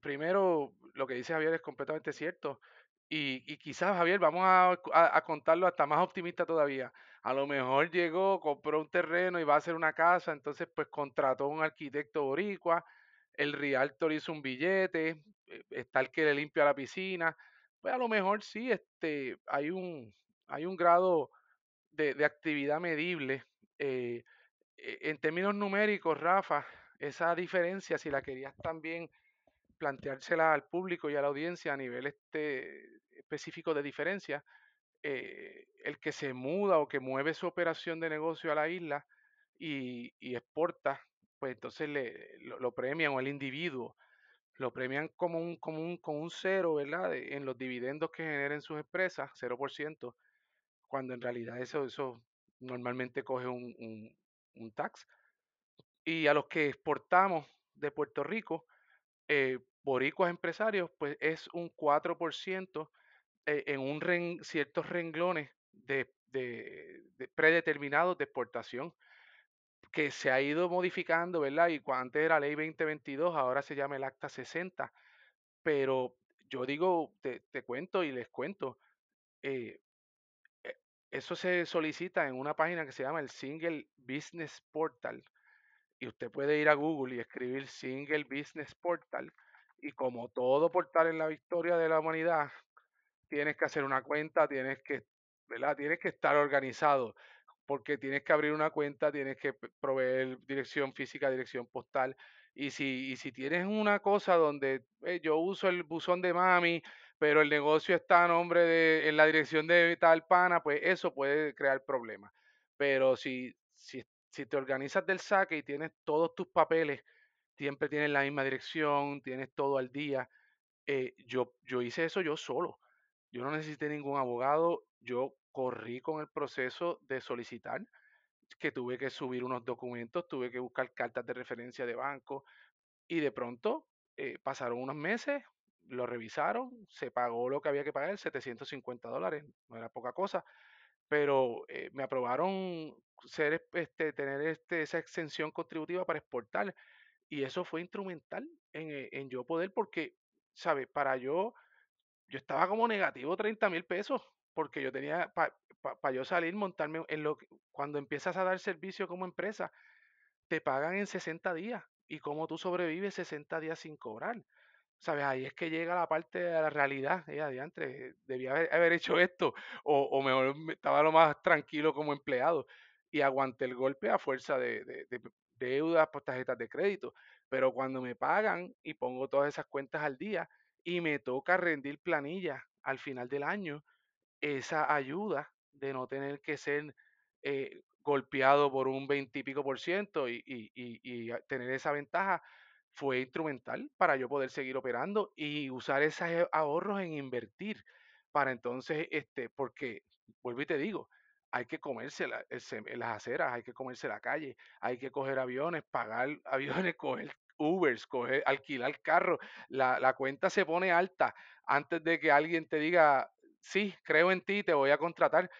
primero, lo que dice Javier es completamente cierto. Y, y quizás, Javier, vamos a, a, contarlo hasta más optimista todavía. A lo mejor llegó, compró un terreno y va a hacer una casa, entonces pues contrató a un arquitecto boricua, el realtor hizo un billete, eh, está el que le limpia la piscina, pues a lo mejor sí este, hay, un, hay un grado de, actividad medible. Eh, e, en términos numéricos, Rafa, esa diferencia, si la querías también planteársela al público y a la audiencia a nivel este, específico de diferencia, eh, el que se muda o que mueve su operación de negocio a la isla y, exporta, pues entonces le, lo, lo, premian o el individuo lo premian como un, como un, con un cero, ¿verdad? en los dividendos que generen sus empresas, 0%, cuando en realidad eso, eso normalmente coge un, un, tax. Y a los que exportamos de Puerto Rico, eh, boricuas empresarios, pues es un 4% eh, en un ciertos renglones de, de, de predeterminados de exportación que se ha ido modificando, ¿verdad? Y antes era ley 2022, ahora se llama el acta 60. Pero yo digo, te, te cuento y les cuento, eh, eso se solicita en una página que se llama el Single Business Portal. Y usted puede ir a Google y escribir Single Business Portal. Y como todo portal en la historia de la humanidad, tienes que hacer una cuenta, tienes que, ¿verdad? Tienes que estar organizado porque tienes que abrir una cuenta, tienes que proveer dirección física, dirección postal. Y si, y si tienes una cosa donde eh, yo uso el buzón de mami, pero el negocio está a nombre de, en la dirección de tal pana, pues eso puede crear problemas. Pero si, si, si te organizas del saque y tienes todos tus papeles, siempre tienes la misma dirección, tienes todo al día. Eh, yo, yo hice eso yo solo. Yo no necesité ningún abogado. Yo corrí con el proceso de solicitar, que tuve que subir unos documentos, tuve que buscar cartas de referencia de banco y de pronto eh, pasaron unos meses, lo revisaron, se pagó lo que había que pagar, 750 dólares, no era poca cosa, pero eh, me aprobaron ser, este, tener este, esa exención contributiva para exportar y eso fue instrumental en, eh, en yo poder porque, ¿sabe? Para yo, yo estaba como negativo 30 mil pesos porque yo tenía, para pa, yo salir, montarme en lo que, cuando empiezas a dar servicio como empresa, te pagan en 60 días. ¿Y cómo tú sobrevives 60 días sin cobrar? ¿Sabes? Ahí es que llega la parte de la realidad. Eh, adiante, debía haber, haber, hecho esto. O, o mejor estaba lo más tranquilo como empleado. Y aguanté el golpe a fuerza de, de, de, de deudas por tarjetas de crédito. Pero cuando me pagan y pongo todas esas cuentas al día y me toca rendir planilla al final del año, esa ayuda de no tener que ser eh, golpeado por un 20 y pico por ciento y, y, y, tener esa ventaja fue instrumental para yo poder seguir operando y usar esos ahorros en invertir para entonces, este, porque, vuelvo y te digo, hay que comerse el, las aceras, hay que comerse la calle, hay que coger aviones, pagar aviones, coger Ubers, coger, alquilar carro, la, la cuenta se pone alta antes de que alguien te diga, sí, creo en ti, te voy a contratar.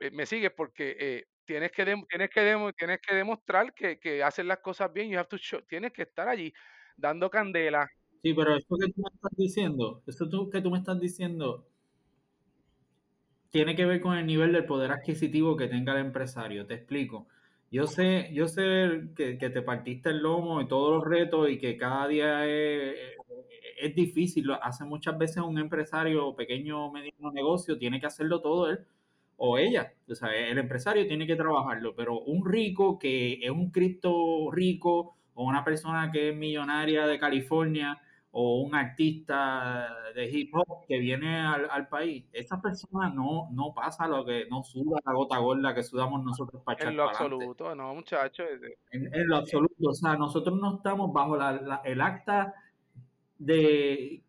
Eh, me sigues porque eh, tienes, que tienes, que tienes que demostrar que, que haces las cosas bien, you tienes que estar allí dando candela. Sí, pero esto que tú me estás diciendo, esto tú, que tú me estás diciendo, tiene que ver con el nivel del poder adquisitivo que tenga el empresario. Te explico. Yo sé, yo sé que, que te partiste el lomo y todos los retos y que cada día es, es difícil. Hace muchas veces un empresario pequeño o mediano negocio, tiene que hacerlo todo él o ella. O sea, el empresario tiene que trabajarlo, pero un rico que es un cripto rico o una persona que es millonaria de California o un artista de hip hop que viene al, al país, esa persona no, no pasa lo que, no suda la gota gorda que sudamos nosotros para En lo para adelante. absoluto, no, muchachos. En, en lo absoluto, o sea, nosotros no estamos bajo la, la, el acta de,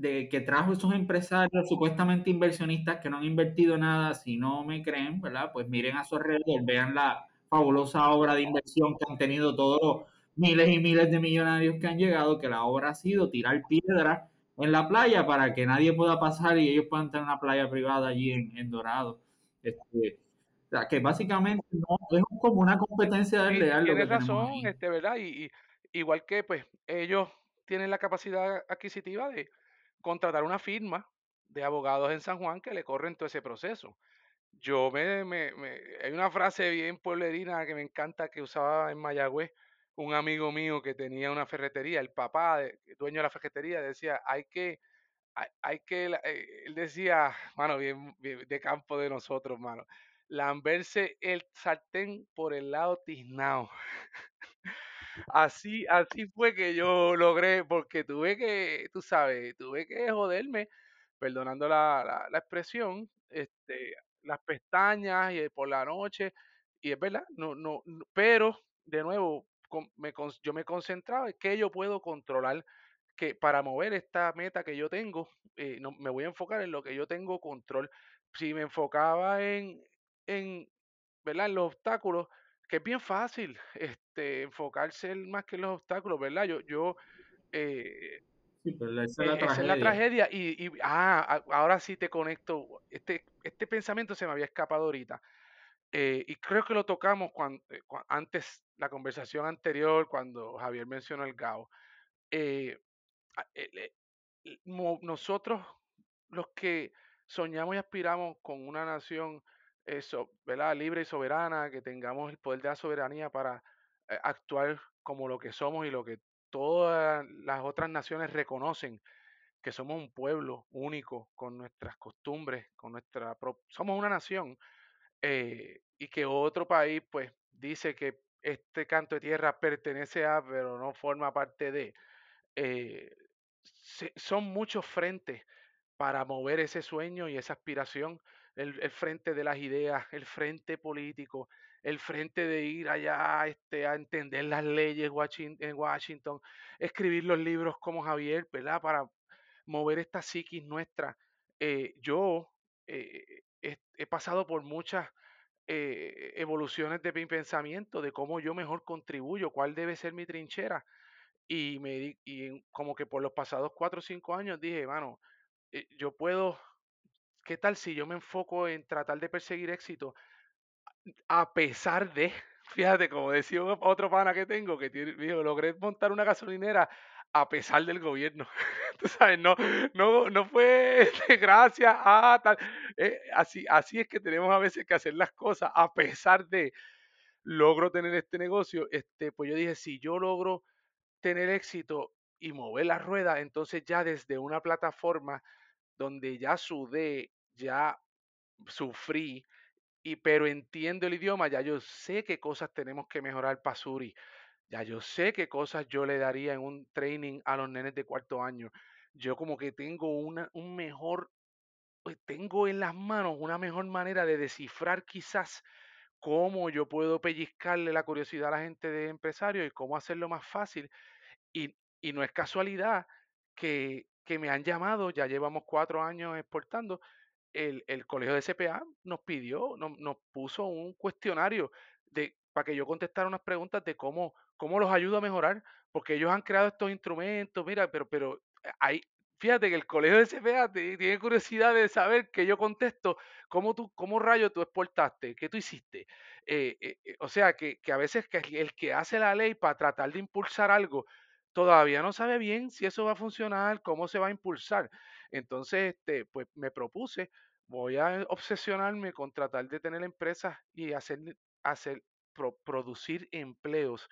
de, que trajo esos empresarios supuestamente inversionistas que no han invertido nada, si no me creen, ¿verdad? Pues miren a su alrededor, vean la fabulosa obra de inversión que han tenido todos los miles y miles de millonarios que han llegado, que la obra ha sido tirar piedra en la playa para que nadie pueda pasar y ellos puedan tener una playa privada allí en, en Dorado. Este, o sea, que básicamente no es como una competencia desleal tienes razón, este, ¿verdad? Y, y igual que pues ellos tienen la capacidad adquisitiva de contratar una firma de abogados en San Juan que le corren todo ese proceso. Yo me, me, me- hay una frase bien pueblerina que me encanta que usaba en Mayagüez un amigo mío que tenía una ferretería, el papá, dueño de la ferretería, decía, hay que, hay, que, eh, él decía, mano, bien, bien de campo de nosotros, mano, lamberse el sartén por el lado tiznado. Así, así fue que yo logré, porque tuve que, tú sabes, tuve que joderme, perdonando la, la, la expresión, este, las pestañas y por la noche, y es verdad, no, no, pero de nuevo, con- me, con- yo me concentraba en qué yo puedo controlar, que para mover esta meta que yo tengo, eh, no, me voy a enfocar en lo que yo tengo control. Si me enfocaba en, en, ¿verdad? En los obstáculos, que es bien fácil, este, enfocarse en más que en los obstáculos, ¿verdad? Yo, yo, eh, Sí, pero esa es la es la tragedia. tragedia y, y- ah, ahora sí te conecto, este, este pensamiento se me había escapado ahorita, eh, y creo que lo tocamos cuando, antes, la conversación anterior, cuando Javier mencionó el GAO. eh, nosotros los que soñamos y aspiramos con una nación eh, so- ¿verdad? libre y soberana, que tengamos el poder de la soberanía para eh, actuar como lo que somos y lo que todas las otras naciones reconocen, que somos un pueblo único con nuestras costumbres, con nuestra somos una nación eh, y que otro país pues dice que este canto de tierra pertenece a, pero no forma parte de eh, son muchos frentes para mover ese sueño y esa aspiración. El, frente de las ideas, el frente político, el frente de ir allá este, a entender las leyes en Washington, escribir los libros como Javier, ¿verdad? Para mover esta psiquis nuestra. Eh, yo eh, he, pasado por muchas eh, evoluciones de mi pensamiento, de cómo yo mejor contribuyo, cuál debe ser mi trinchera. Y, me y como que por los pasados cuatro o cinco años dije, mano, yo puedo, ¿qué tal si yo me enfoco en tratar de perseguir éxito a pesar de, fíjate, como decía otro pana que tengo, que tiene, dijo, logré montar una gasolinera a pesar del gobierno. Tú sabes, no, no, no fue gracias a tal. eh, así, así es que tenemos a veces que hacer las cosas a pesar de logro tener este negocio. Este, pues yo dije, si yo logro tener éxito y mover la rueda, entonces ya desde una plataforma donde ya sudé, ya sufrí, y pero entiendo el idioma, ya yo sé qué cosas tenemos que mejorar para Suri, ya yo sé qué cosas yo le daría en un training a los nenes de cuarto año. Yo como que tengo una, un mejor, pues, tengo en las manos una mejor manera de descifrar quizás cómo yo puedo pellizcarle la curiosidad a la gente de empresario y cómo hacerlo más fácil y, y no es casualidad que, que me han llamado, ya llevamos cuatro años exportando, el, el colegio de CPA nos pidió, nos, nos puso un cuestionario de, para que yo contestara unas preguntas de cómo, cómo los ayudo a mejorar, porque ellos han creado estos instrumentos, mira, pero, pero hay, fíjate que el colegio de CPA tiene curiosidad de saber que yo contesto, cómo tú, cómo rayo tú exportaste, qué tú hiciste. Eh, eh, eh, o sea, que, que a veces el que hace la ley para tratar de impulsar algo, todavía no sabe bien si eso va a funcionar, cómo se va a impulsar. Entonces, este, pues me propuse, voy a obsesionarme con tratar de tener empresas y hacer, hacer producir empleos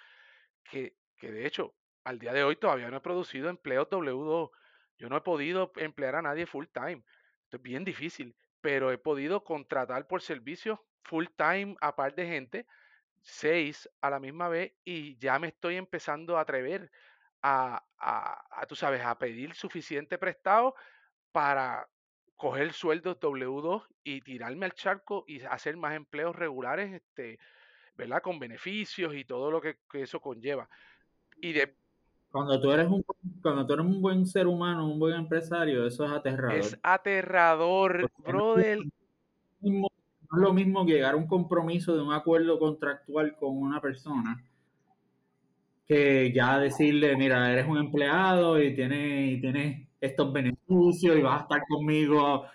que, que de hecho al día de hoy todavía no he producido empleos W2. Yo no he podido emplear a nadie full time. Esto es bien difícil, pero he podido contratar por servicio full time a par de gente, seis a la misma vez, y ya me estoy empezando a atrever a, a, a tú sabes, a pedir suficiente prestado para coger sueldos W2 y tirarme al charco y hacer más empleos regulares, este, ¿verdad? Con beneficios y todo lo que, que eso conlleva. Y de, cuando tú, eres un, cuando tú eres un buen ser humano, un buen empresario, eso es aterrador. Es aterrador, brother. No es lo mismo que llegar a un compromiso de un acuerdo contractual con una persona que ya decirle, mira, eres un empleado y tienes, y tienes estos beneficios y vas a estar conmigo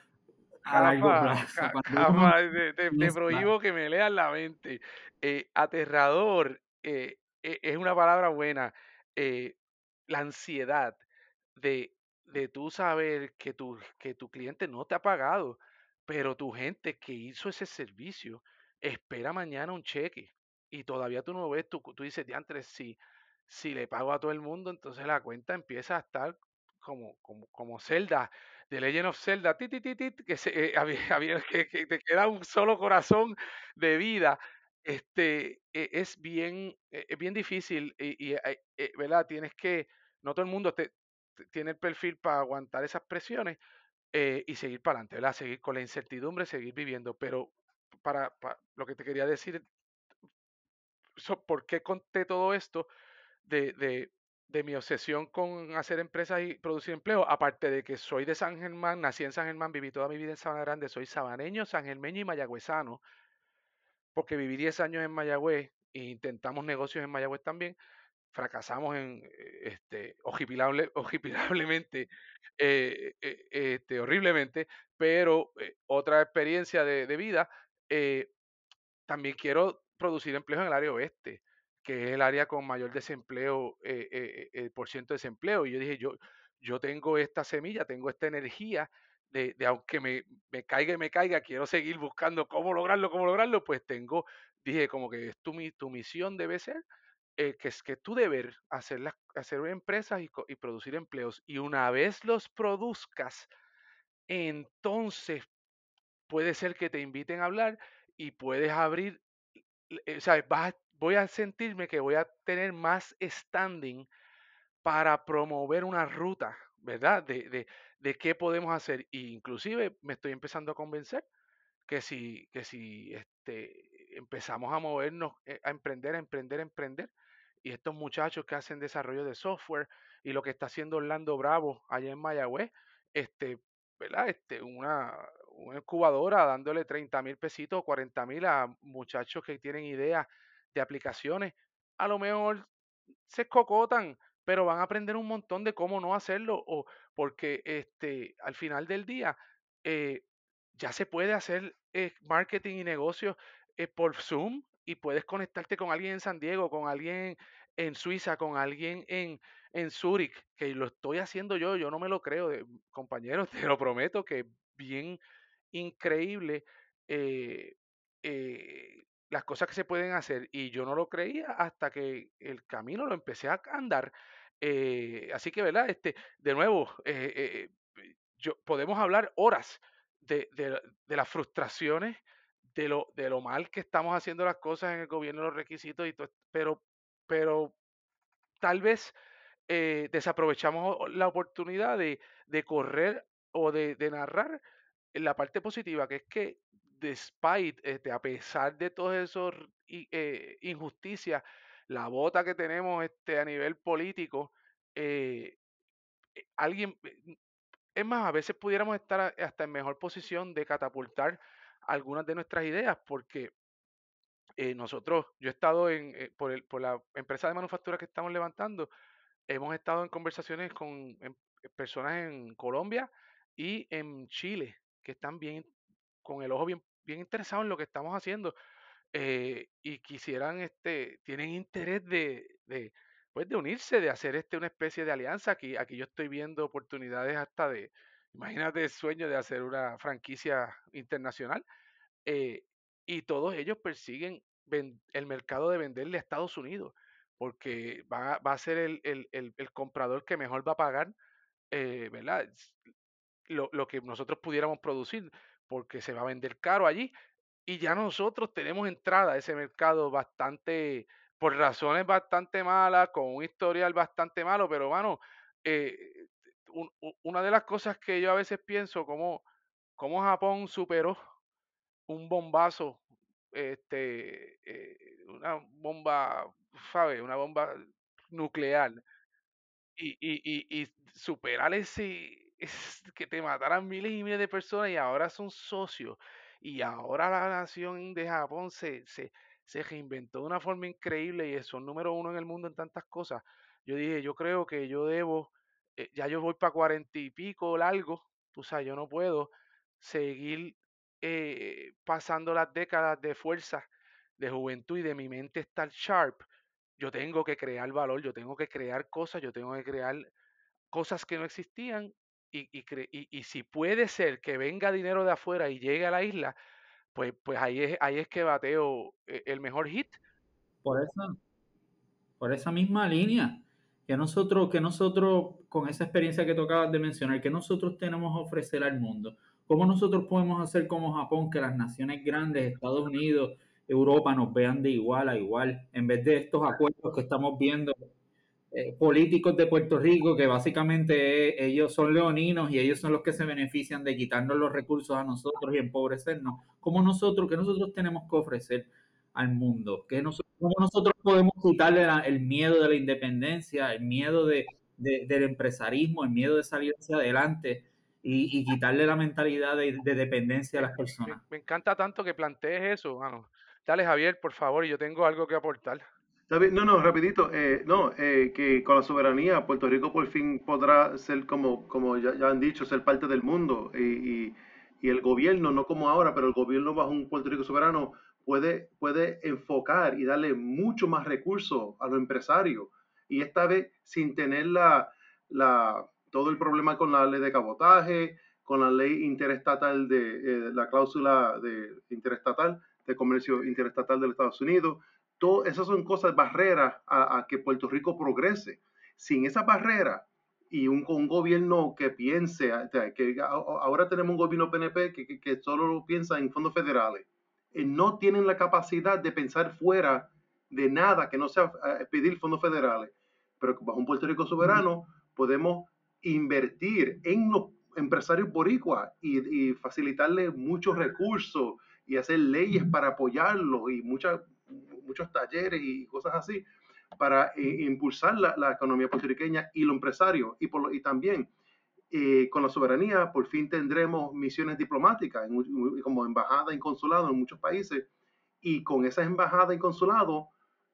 a largo plazo. te, prohíbo que me leas la mente. Eh, aterrador eh, e, es una palabra buena. Eh, la ansiedad de, de tú saber que tu, que tu cliente no te ha pagado, pero tu gente que hizo ese servicio espera mañana un cheque y todavía tú no ves, tú, tú dices, diantres, si, si le pago a todo el mundo, entonces la cuenta empieza a estar como, como, como Zelda, de Legend of Zelda, que, se, eh, había, que, te queda un solo corazón de vida. Este, e, es bien, e, es bien difícil y, eh, ¿verdad? Tienes que, no todo el mundo te, tiene el perfil para aguantar esas presiones eh, y seguir para adelante, ¿verdad? Seguir con la incertidumbre, seguir viviendo. Pero para, para lo que te quería decir, ¿por qué conté todo esto de, de, de, mi obsesión con hacer empresas y producir empleo? Aparte de que soy de San Germán, nací en San Germán, viví toda mi vida en Sabana Grande, soy sabaneño, sangermeño y mayagüezano, porque viví 10 años en Mayagüez e intentamos negocios en Mayagüez también fracasamos en, eh, este, eh, eh, este, horriblemente, pero otra experiencia de, de vida, también quiero producir empleo en el área oeste, que es el área con mayor desempleo, el por ciento de desempleo. Y yo dije, yo, yo tengo esta semilla, tengo esta energía de, de, aunque me, me, caiga y me caiga, quiero seguir buscando cómo lograrlo, cómo lograrlo, pues tengo, dije, como que es tu, tu misión debe ser eh, que es que tu deber hacer, hacer empresas y, producir empleos. Y una vez los produzcas, entonces puede ser que te inviten a hablar y puedes abrir, eh, o sea, voy a sentirme que voy a tener más standing para promover una ruta, ¿verdad? De, de, de qué podemos hacer. E inclusive me estoy empezando a convencer que si, que si este, empezamos a movernos, eh, a emprender, a emprender, a emprender, y estos muchachos que hacen desarrollo de software y lo que está haciendo Orlando Bravo allá en Mayagüez, este, ¿verdad? Este, una, una incubadora dándole 30 mil pesitos o 40 mil a muchachos que tienen ideas de aplicaciones, a lo mejor se cocotan, pero van a aprender un montón de cómo no hacerlo, o porque este, al final del día eh, ya se puede hacer eh, marketing y negocio eh, por Zoom y puedes conectarte con alguien en San Diego, con alguien en Suiza, con alguien en, en Zurich, que lo estoy haciendo yo, yo no me lo creo, compañeros, te lo prometo que bien increíble las cosas que se pueden hacer y yo no lo creía hasta que el camino lo empecé a andar. Eh, así que, ¿verdad? Este, de nuevo, yo, podemos hablar horas de, de, de las frustraciones de lo, de lo mal que estamos haciendo las cosas en el gobierno, los requisitos y todo, pero, pero tal vez eh, desaprovechamos la oportunidad de, de correr o de, narrar la parte positiva, que es que despite, este, a pesar de todas esas eh, injusticias, la bota que tenemos este, a nivel político, eh, alguien, es más, a veces pudiéramos estar hasta en mejor posición de catapultar algunas de nuestras ideas, porque eh, nosotros, yo he estado en, eh, por, el, por la empresa de manufactura que estamos levantando, hemos estado en conversaciones con em, personas en Colombia y en Chile, que están bien, con el ojo bien, bien interesados en lo que estamos haciendo. Eh, y quisieran, este, tienen interés de, de, pues de unirse, de hacer este una especie de alianza. Aquí, aquí yo estoy viendo oportunidades hasta de, Imagínate el sueño de hacer una franquicia internacional. eh, y todos ellos persiguen el mercado de venderle a Estados Unidos, porque va, va a ser el, el- el- el comprador que mejor va a pagar, eh, ¿verdad? Lo, lo que nosotros pudiéramos producir, porque se va a vender caro allí. Y ya nosotros tenemos entrada a ese mercado bastante, por razones bastante malas, con un historial bastante malo, pero bueno, eh, una de las cosas que yo a veces pienso, como, como Japón superó un bombazo, este, eh, una bomba, ¿sabes? Una bomba nuclear y superar ese, que te mataran miles y miles de personas y ahora son socios. Y ahora la nación de Japón se, se, se reinventó de una forma increíble y son número uno en el mundo en tantas cosas. Yo dije, yo creo que yo debo, eh, ya yo voy para cuarenta y pico largo, tú sabes, yo no puedo seguir eh, pasando las décadas de fuerza, de juventud y de mi mente estar sharp yo tengo que crear valor, yo tengo que crear cosas, yo tengo que crear cosas que no existían y, y, y- si puede ser que venga dinero de afuera y llegue a la isla, pues, pues ahí es, ahí es que bateo eh, el mejor hit. Por eso, por esa misma línea, que nosotros, que nosotros, con esa experiencia que tú de mencionar, que nosotros tenemos a ofrecer al mundo, ¿cómo nosotros podemos hacer como Japón que las naciones grandes, Estados Unidos, Europa, nos vean de igual a igual, en vez de estos acuerdos que estamos viendo eh, políticos de Puerto Rico que básicamente ellos son leoninos y ellos son los que se benefician de quitarnos los recursos a nosotros y empobrecernos. ¿Cómo nosotros, qué nosotros tenemos que ofrecer al mundo? ¿Qué nosotros, ¿Cómo nosotros podemos quitarle la- el miedo de la independencia, el miedo de, de- del empresarismo, el miedo de salir hacia adelante y, y quitarle la mentalidad de, de dependencia a las personas? me encanta tanto que plantees eso, mano. Dale, Javier, por favor, yo tengo algo que aportar. No, no, rapidito, eh, no, eh, que con la soberanía Puerto Rico por fin podrá ser como, como ya, han dicho, ser parte del mundo. Y, y- y el gobierno, no como ahora, pero el gobierno bajo un Puerto Rico soberano puede, puede enfocar y darle mucho más recursos a los empresarios. Y esta vez sin tener la, la, todo el problema con la ley de cabotaje, con la ley interestatal de eh, la cláusula de interestatal de comercio interestatal de los Estados Unidos todo, esas son cosas, barreras a, a, que Puerto Rico progrese. Sin esa barrera y un, un gobierno que piense, que ahora tenemos un gobierno PNP que, que, que solo piensa en fondos federales, eh, no tienen la capacidad de pensar fuera de nada que no sea eh, pedir fondos federales. Pero bajo un Puerto Rico soberano podemos invertir en los empresarios boricuas y, y facilitarles muchos recursos y hacer leyes para apoyarlos y muchas muchos talleres y cosas así para eh, impulsar la, la, economía puertorriqueña y los empresarios. Y, por y también eh, con la soberanía por fin tendremos misiones diplomáticas como embajada y consulado en muchos países. Y con esas embajadas y consulados,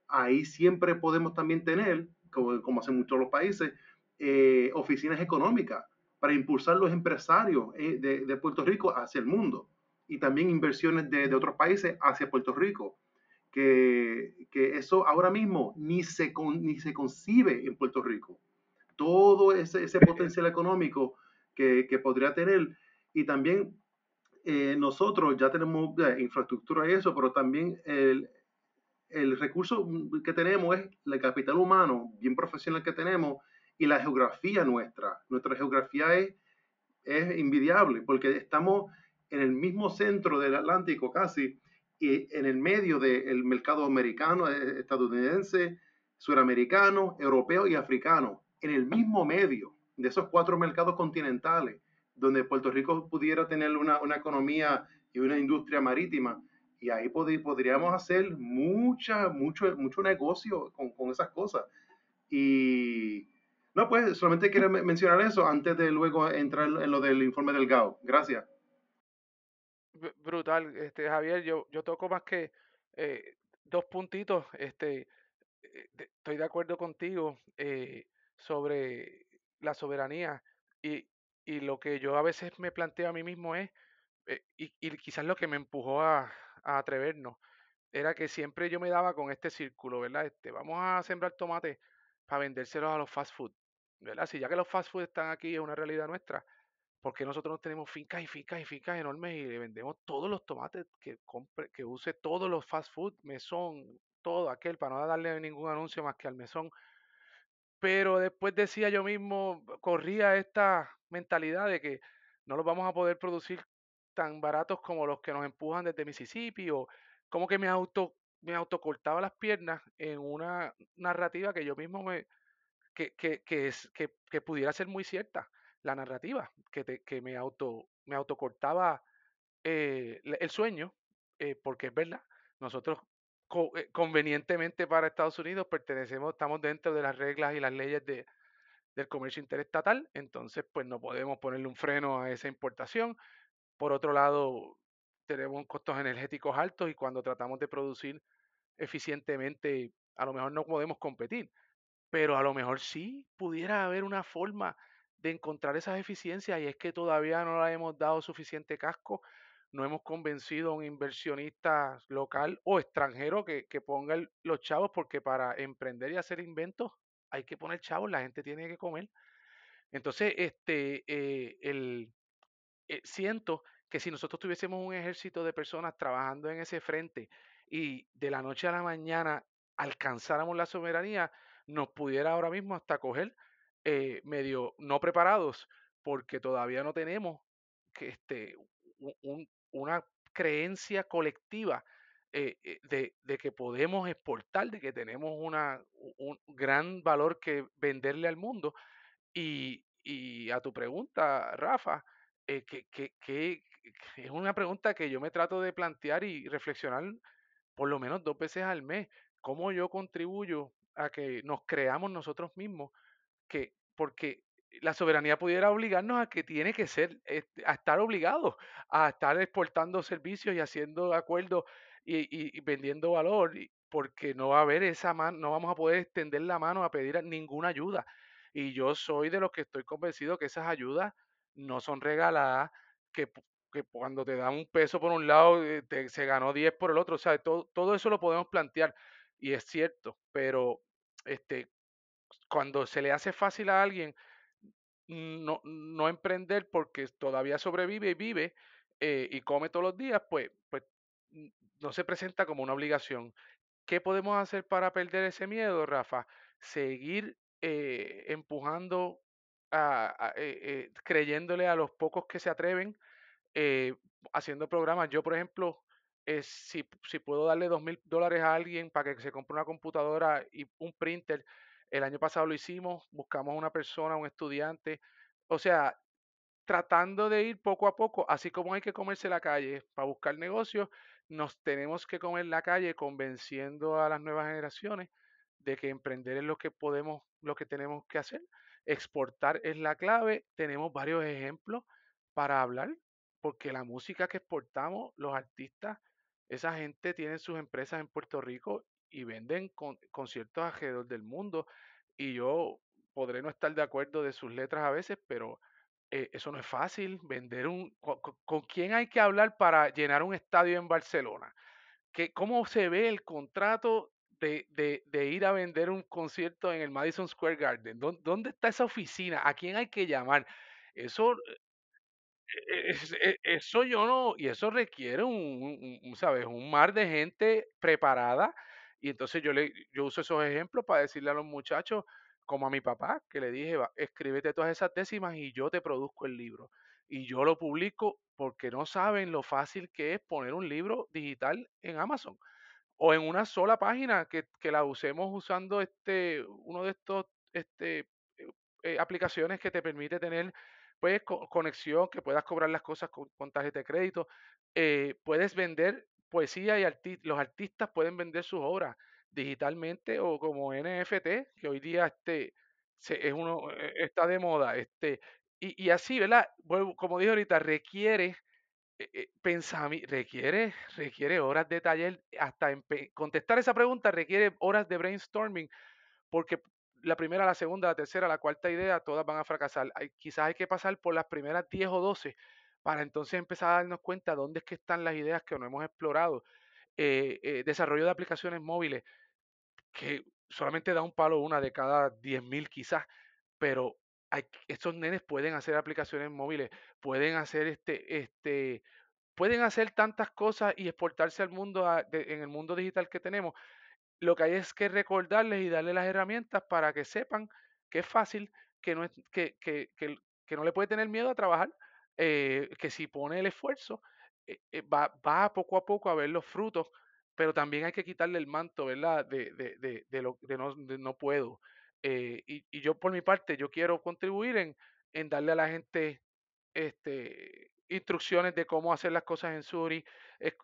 ahí siempre podemos también tener, como, como hacen muchos los países, eh, oficinas económicas para impulsar los empresarios de, Puerto Rico hacia el mundo y también inversiones de otros países hacia Puerto Rico que, que eso ahora mismo ni se, con, ni se concibe en Puerto Rico. Todo ese, ese potencial económico que, que, podría tener y también eh, nosotros ya tenemos eh, infraestructura y eso, pero también el, el recurso que tenemos es el capital humano bien profesional que tenemos y la geografía nuestra. Nuestra geografía es, es invidiable porque estamos en el mismo centro del Atlántico casi y en el medio del mercado americano, estadounidense, suramericano, europeo y africano, en el mismo medio de esos cuatro mercados continentales, donde Puerto Rico pudiera tener una, una economía y una industria marítima. Y ahí pod podríamos hacer mucha, mucho, mucho negocio con, con, esas cosas. Y no, pues solamente quiero mencionar eso antes de luego entrar en lo del informe del GAO. Gracias brutal, este Javier, yo, yo toco más que eh, dos puntitos, este, eh, estoy de acuerdo contigo eh, sobre la soberanía y, y, lo que yo a veces me planteo a mí mismo es, eh, y, y, quizás lo que me empujó a, a, atrevernos, era que siempre yo me daba con este círculo, ¿verdad? Este, vamos a sembrar tomates para vendérselos a los fast food, ¿verdad? Si ya que los fast food están aquí, es una realidad nuestra, ¿Por qué nosotros no tenemos fincas y fincas y fincas enormes y le vendemos todos los tomates que use todos los fast food, mesón, todo aquel, para no darle ningún anuncio más que al mesón? Pero después decía yo mismo, corría esta mentalidad de que no los vamos a poder producir tan baratos como los que nos empujan desde Mississippi o como que me auto me autocortaba las piernas en una narrativa que yo mismo me que, que, que es que, que pudiera ser muy cierta la narrativa que, te- que me auto me autocortaba eh, el sueño eh, porque es verdad nosotros eh, convenientemente para Estados Unidos pertenecemos estamos dentro de las reglas y las leyes de, del comercio interestatal entonces pues no podemos ponerle un freno a esa importación. Por otro lado, tenemos costos energéticos altos y cuando tratamos de producir eficientemente, a lo mejor no podemos competir, pero a lo mejor sí pudiera haber una forma de encontrar esas eficiencias y es que todavía no le hemos dado suficiente casco, no hemos convencido a un inversionista local o extranjero que, que ponga los chavos, porque para emprender y hacer inventos hay que poner chavos, la gente tiene que comer. Entonces, este, eh, el, eh, siento que si nosotros tuviésemos un ejército de personas trabajando en ese frente y de la noche a la mañana alcanzáramos la soberanía, nos pudiera ahora mismo hasta coger eh, medio no preparados, porque todavía no tenemos que este, un- una creencia colectiva eh, eh, de, de que podemos exportar, de que tenemos una, un gran valor que venderle al mundo y, y a tu pregunta, Rafa, que- que es una pregunta que yo me trato de plantear y reflexionar por lo menos dos veces al mes. ¿Cómo yo contribuyo a que nos creamos nosotros mismos? Que porque la soberanía pudiera obligarnos a que tiene que ser, este, a estar obligados a estar exportando servicios y haciendo acuerdos y, y- vendiendo valor, porque no va a haber esa mano, no vamos a poder extender la mano a pedir ninguna ayuda. Y yo soy de los que estoy convencido que esas ayudas no son regaladas, que, que cuando te dan un peso por un lado, eh, te- se ganó 10 por el otro. O sea, todo, todo eso lo podemos plantear y es cierto, pero este, cuando se le hace fácil a alguien no, no emprender porque todavía sobrevive y vive eh, y come todos los días, pues, pues n- no se presenta como una obligación. ¿Qué podemos hacer para perder ese miedo, Rafa? Seguir eh, empujando, a, eh, eh, creyéndole a los pocos que se atreven eh, haciendo programas. Yo, por ejemplo, si, si puedo darle dos mil dólares a alguien para que se compre una computadora y un printer, el año pasado lo hicimos, buscamos una persona, un estudiante, o sea, tratando de ir poco a poco, así como hay que comerse la calle para buscar negocios, nos tenemos que comer la calle convenciendo a las nuevas generaciones de que emprender es lo que podemos, lo que tenemos que hacer. Exportar es la clave. Tenemos varios ejemplos para hablar, porque la música que exportamos, los artistas, esa gente tiene sus empresas en Puerto Rico y venden con- conciertos alrededor del mundo. Y yo podré no estar de acuerdo de sus letras a veces, pero eh, eso no es fácil. Vender un... co- co- ¿Con, quién hay que hablar para llenar un estadio en Barcelona? ¿Qué, ¿Cómo se ve el contrato de, de- ir a vender un concierto en el Madison Square Garden? ¿Dó- ¿Dónde está esa oficina? ¿A quién hay que llamar? Eso e- es- e- eso yo no, y eso requiere un- un, ¿sabes? Un mar de gente preparada. Y entonces yo le, yo uso esos ejemplos para decirle a los muchachos, como a mi papá, que le dije, "Va, escríbete todas esas décimas y yo te produzco el libro. Y yo lo publico porque no saben lo fácil que es poner un libro digital en Amazon o en una sola página que, que la usemos usando este, uno de estos este, eh, eh, aplicaciones que te permite tener pues co- conexión, que puedas cobrar las cosas con, con de crédito. Eh, puedes vender poesía y los artistas pueden vender sus obras digitalmente o como NFT, que hoy día este, se- es uno, eh, está de moda. Este, y, así, ¿verdad? Como dije ahorita, requiere eh, eh, requiere, requiere horas de taller, hasta contestar esa pregunta requiere horas de brainstorming, porque la primera, la segunda, la tercera, la cuarta idea, todas van a fracasar. Quizás hay que pasar por las primeras 10 o 12 para entonces empezar a darnos cuenta dónde es que están las ideas que no hemos explorado. Eh, eh, desarrollo de aplicaciones móviles, que solamente da un palo una de cada 10.000 quizás, pero estos nenes pueden hacer aplicaciones móviles, pueden hacer este, este, pueden hacer tantas cosas y exportarse al mundo, en el mundo digital que tenemos. Lo que hay es que recordarles y darles las herramientas para que sepan que es fácil, que no, es, que, que, que, que no le puede tener miedo a trabajar, eh, que si pone el esfuerzo, eh, eh, va, va poco a poco a ver los frutos, pero también hay que quitarle el manto, ¿verdad? De, de, de, de lo, de no, no puedo. y, y, yo por mi parte, yo quiero contribuir en, en darle a la gente este, instrucciones de cómo hacer las cosas en Suri,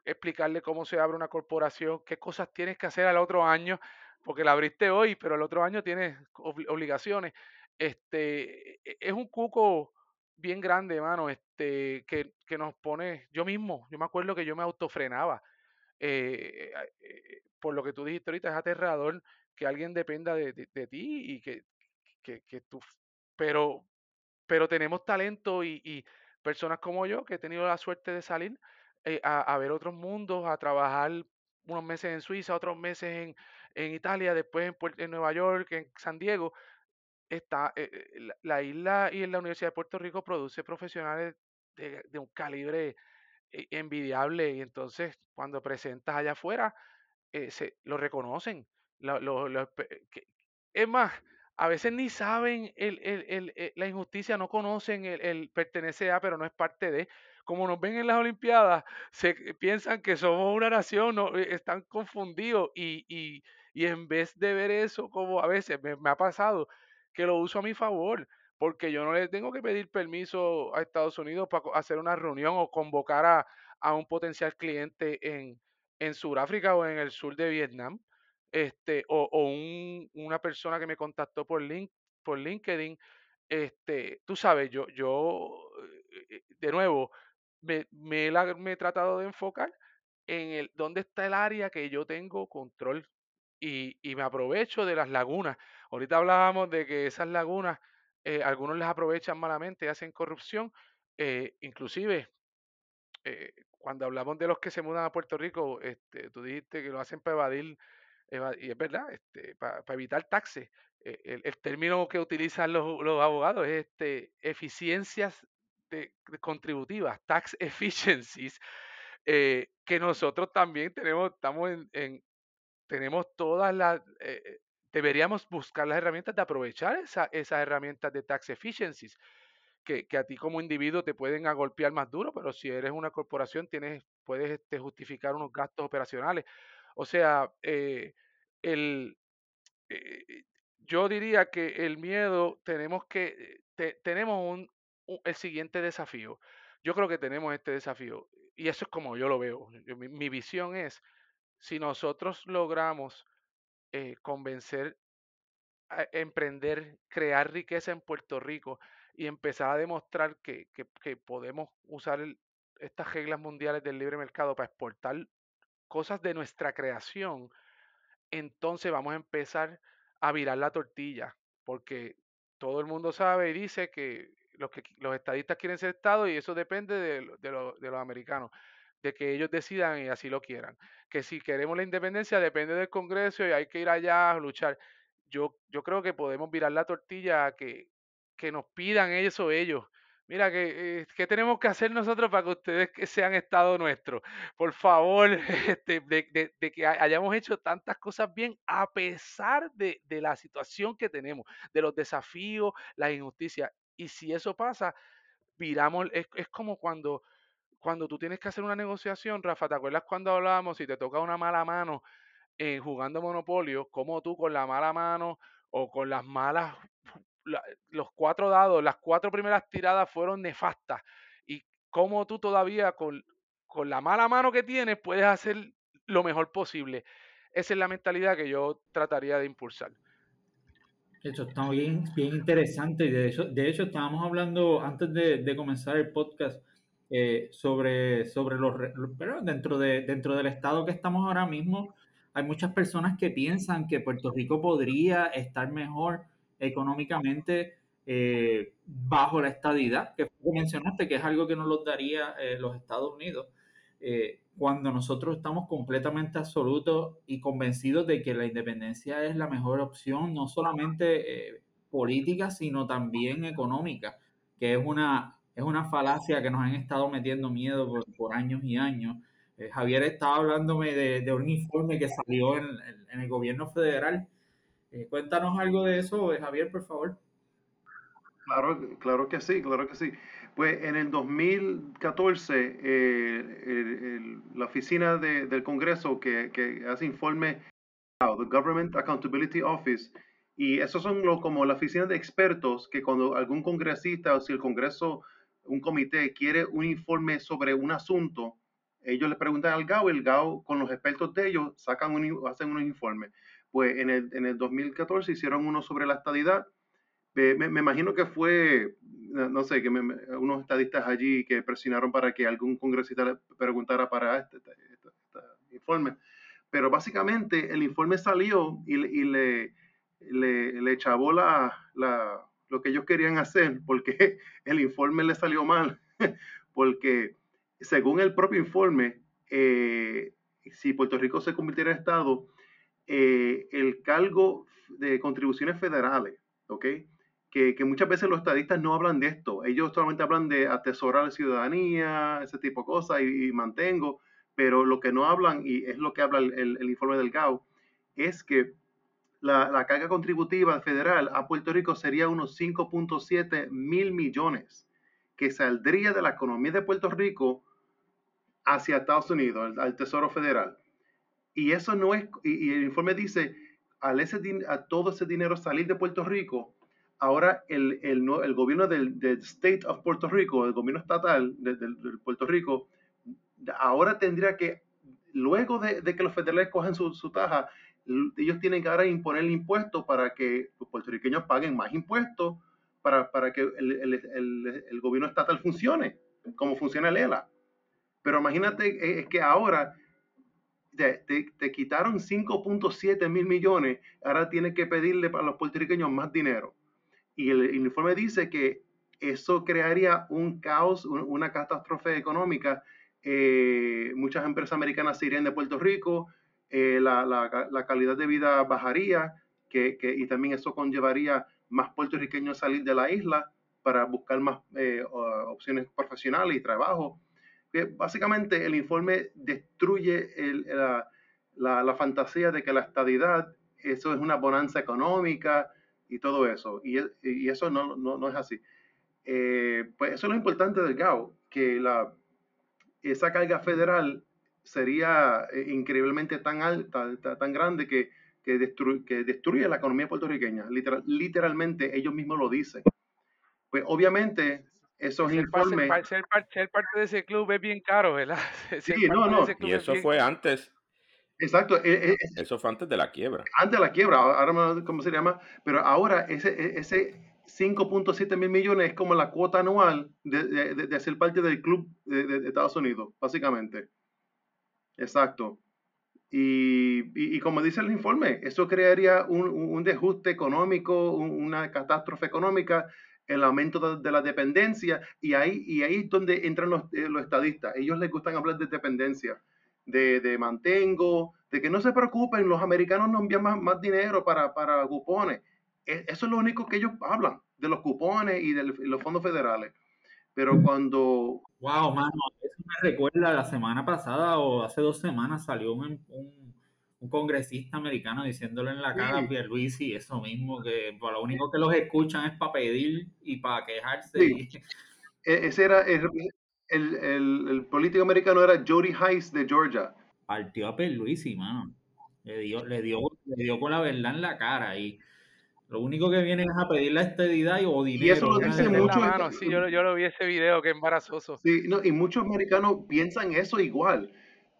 explicarle cómo se abre una corporación, qué cosas tienes que hacer al otro año, porque la abriste hoy, pero el otro año tienes obligaciones. Este, e, es un cuco bien grande, hermano, este, que, que, nos pone, yo mismo, yo me acuerdo que yo me autofrenaba. Eh, eh, por lo que tú dijiste ahorita, es aterrador que alguien dependa de, de, ti y que, que, que, tú, pero, pero tenemos talento y, y, personas como yo que he tenido la suerte de salir eh, a, a, ver otros mundos, a trabajar unos meses en Suiza, otros meses en, en Italia, después en, en, Nueva York, en San Diego. Está, eh, la, la, isla y en la Universidad de Puerto Rico produce profesionales de, un calibre eh, envidiable y entonces cuando presentas allá afuera, eh, se, lo reconocen. Lo, lo, es más, a veces ni saben el, el, el, eh, la injusticia, no conocen el, pertenece a, pero no es parte de. Como nos ven en las Olimpiadas, se piensan que somos una nación, no, eh, están confundidos y, y, y, en vez de ver eso como a veces me, me, ha pasado, que lo uso a mi favor, porque yo no le tengo que pedir permiso a Estados Unidos para hacer una reunión o convocar a, a un potencial cliente en, en Sudáfrica o en el sur de Vietnam este, o, o un, una persona que me contactó por, link, por LinkedIn, este, tú sabes, yo, yo eh, de nuevo, me, me, me, he tratado de enfocar en el dónde está el área que yo tengo control y, y me aprovecho de las lagunas. Ahorita hablábamos de que esas lagunas, eh, algunos les aprovechan malamente, hacen corrupción, eh, inclusive eh, cuando hablamos de los que se mudan a Puerto Rico, este, tú dijiste que lo hacen para evadir y es verdad, este, para, evitar taxes. Eh, el, el, término que utilizan los, los abogados es este, eficiencias contributivas, tax efficiencies, que nosotros también tenemos, estamos en, en tenemos todas las, deberíamos buscar las herramientas de aprovechar esa, esas herramientas de tax efficiencies. Que, a ti como individuo te pueden agolpear más duro, pero si eres una corporación tienes, puedes este, justificar unos gastos operacionales. O sea, eh, el, eh, yo diría que el miedo tenemos que, te, tenemos un, el siguiente desafío. Yo creo que tenemos este desafío y eso es como yo lo veo. Mi, visión es, si nosotros logramos eh, convencer, emprender, crear riqueza en Puerto Rico y empezar a demostrar que, podemos usar estas reglas mundiales del libre mercado para exportar cosas de nuestra creación, entonces vamos a empezar a virar la tortilla, porque todo el mundo sabe y dice que los, que, los estadistas quieren ser Estado y eso depende de, de, lo, de los americanos, de que ellos decidan y así lo quieran. Que si queremos la independencia depende del Congreso y hay que ir allá a luchar. Yo, yo creo que podemos virar la tortilla a que, que nos pidan eso ellos Mira, ¿qué, eh, ¿qué, tenemos que hacer nosotros para que ustedes sean Estado nuestro? Por favor, este, de, de, que hayamos hecho tantas cosas bien a pesar de, de la situación que tenemos, de los desafíos, las injusticias. Y si eso pasa, viramos, es, es como cuando, cuando tú tienes que hacer una negociación, Rafa, ¿te acuerdas cuando hablábamos si te toca una mala mano eh, jugando Monopolio, como tú con la mala mano o con las malas la, los cuatro dados, las cuatro primeras tiradas fueron nefastas. Y cómo tú todavía con, con la mala mano que tienes puedes hacer lo mejor posible. Esa es la mentalidad que yo trataría de impulsar. Eso está bien, bien interesante. De hecho, de hecho, estábamos hablando antes de comenzar el podcast eh, sobre, sobre los, pero dentro, de, dentro del estado que estamos ahora mismo, hay muchas personas que piensan que Puerto Rico podría estar mejor económicamente eh, bajo la estadidad, que mencionaste, que es algo que nos lo daría eh, los Estados Unidos, cuando nosotros estamos completamente absolutos y convencidos de que la independencia es la mejor opción, no solamente políticas, sino también económicas, que es una, es una falacia que nos han estado metiendo miedo por, años y años. Eh, Javier estaba hablándome de, un informe que salió en, el gobierno federal. Eh, cuéntanos algo de eso, Javier, por favor. Claro, claro que sí, claro que sí. Pues en el 2014, eh, la oficina del Congreso que, que, hace informe, the Government Accountability Office, y esos son como la oficina de expertos que cuando algún congresista o si el Congreso, un comité quiere un informe sobre un asunto, ellos le preguntan al GAO, el GAO con los expertos de ellos sacan un, hacen un informe. Pues en el, en el 2014 hicieron uno sobre la estadidad me, imagino que fue, no sé, que unos estadistas allí que presionaron para que algún congresista le preguntara para este, este, este, este informe. Pero básicamente el informe salió y, le, le, la, lo que ellos querían hacer porque el informe le salió mal. porque según el propio informe, eh, si Puerto Rico se convirtiera en Estado, eh, el cargo de contribuciones federales, ¿ok? que, muchas veces los estadistas no hablan de esto. Ellos solamente hablan de atesorar la ciudadanía, ese tipo de cosas, y, mantengo, pero lo que no hablan, y es lo que habla el, informe del GAO, es que la, carga contributiva federal a Puerto Rico sería unos 5.7 mil millones, que saldría de la economía de Puerto Rico hacia Estados Unidos, al, Tesoro Federal. Y eso no es, y, el informe dice, al ese, a todo ese dinero salir de Puerto Rico, ahora el, el, el gobierno del, State of Puerto Rico, el gobierno estatal de, Puerto Rico, ahora tendría que, luego de, que los federales cogen su, su, ellos tienen que ahora imponer el impuesto para que los puertorriqueños paguen más impuestos para, para que el, el, gobierno estatal funcione, como funciona el ELA. Pero imagínate eh, es que ahora te, te, te quitaron 5.7 mil millones, ahora tienes que pedirle a los puertorriqueños más dinero y el, informe dice que eso crearía un caos, una catástrofe económica. Eh, muchas empresas americanas se irían de Puerto Rico, eh, la, la, calidad de vida bajaría que, que, y también eso conllevaría más puertorriqueños salir de la isla para buscar más eh, opciones profesionales y trabajo. básicamente el informe destruye el, la, la, fantasía de que la estadidad, eso es una bonanza económica, y todo eso. Y, y eso no, no, no, es así. Eh, pues eso es lo importante del GAO, que la, esa carga federal sería eh, increíblemente tan alta, tan grande que, que, que destruye la economía puertorriqueña. Literal, literalmente ellos mismos lo dicen. Pues obviamente esos informes... Ser, ser, parte de ese club es bien caro, ¿verdad? sí, no, no. Y eso fue antes Exacto. E, e, Eso fue antes de la quiebra. Antes de la quiebra, ahora no sé cómo se llama, pero ahora ese, e, ese 5.7 mil millones es como la cuota anual de, de, ser parte del club de, Estados Unidos, básicamente. Exacto. Y, y, como dice el informe, eso crearía un, un económico, una catástrofe económica, el aumento de, la dependencia, y ahí, y ahí es donde entran los, eh, los estadistas. Ellos les gustan hablar de dependencia de, mantengo, de que no se preocupen, los americanos no envían más, dinero para, para cupones. E, eso es lo único que ellos hablan, de los cupones y de los fondos federales. Pero cuando... Wow, mano, eso me recuerda la semana pasada o hace dos semanas salió un, un, congresista americano diciéndole en la cara a Pierluisi eso mismo, que lo único que los escuchan es para pedir y para quejarse. E, ese era, el, el, el, político americano era Jody Heiss de Georgia. Partió a Perluisi, mano. Le dio, le, dio, le dio con la verdad en la cara y lo único que viene es a pedir la estadidad y, o dinero. Y eso lo dice mucho. Sí, yo, yo, lo vi ese video, que embarazoso. Sí, no, y muchos americanos piensan eso igual.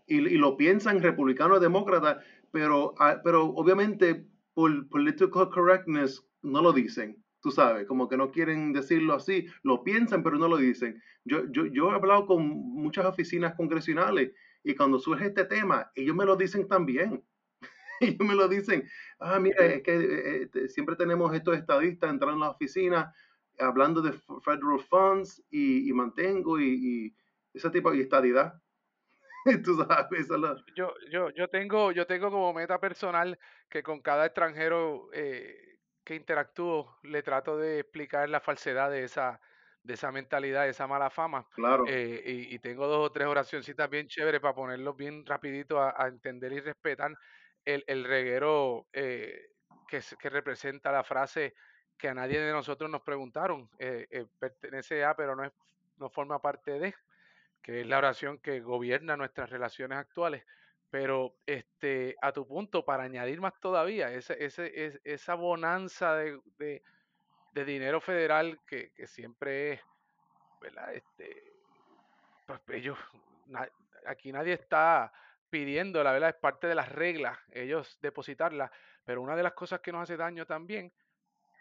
Y, y lo piensan republicanos demócratas, pero, ah, pero obviamente por political correctness no lo dicen tú sabes, como que no quieren decirlo así, lo piensan pero no lo dicen. Yo, yo, yo he hablado con muchas oficinas congresionales y cuando surge este tema, ellos me lo dicen también. ellos me lo dicen, ah, mira, es que eh, eh, siempre tenemos estos estadistas entrando en la oficina hablando de federal funds y, mantengo y, ese tipo de estadidad. Tú sabes, yo, yo, yo, tengo, yo tengo como meta personal que con cada extranjero eh, que interactúo le trato de explicar la falsedad de esa, de esa mentalidad, de esa mala fama. Claro. eh, y, y tengo dos o tres oracioncitas bien chéveres para ponerlos bien rapidito a, a entender y respetar el, el reguero eh, que, que representa la frase que a nadie de nosotros nos preguntaron. eh, eh, pertenece a, pero no, es, no forma parte de, que es la oración que gobierna nuestras relaciones actuales. Pero este, a tu punto, para añadir más todavía, esa bonanza de, de- dinero federal que, que siempre es, ¿verdad? Este, pues ellos, aquí nadie está pidiendo, la verdad, es parte de las reglas, ellos depositarla, pero una de las cosas que nos hace daño también,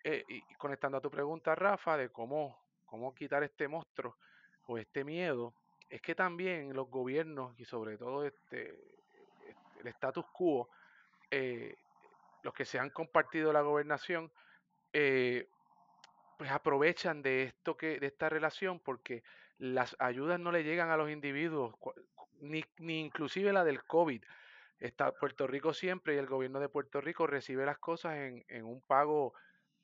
eh, y conectando a tu pregunta, Rafa, de cómo, cómo quitar este monstruo o este miedo, es que también los gobiernos y sobre todo este, este, el status quo, eh, los que se han compartido la gobernación, eh, pues aprovechan de esto que, de esta relación porque las ayudas no le llegan a los individuos, ni, ni inclusive la del COVID. Está Puerto Rico siempre y el gobierno de Puerto Rico recibe las cosas en, en un pago,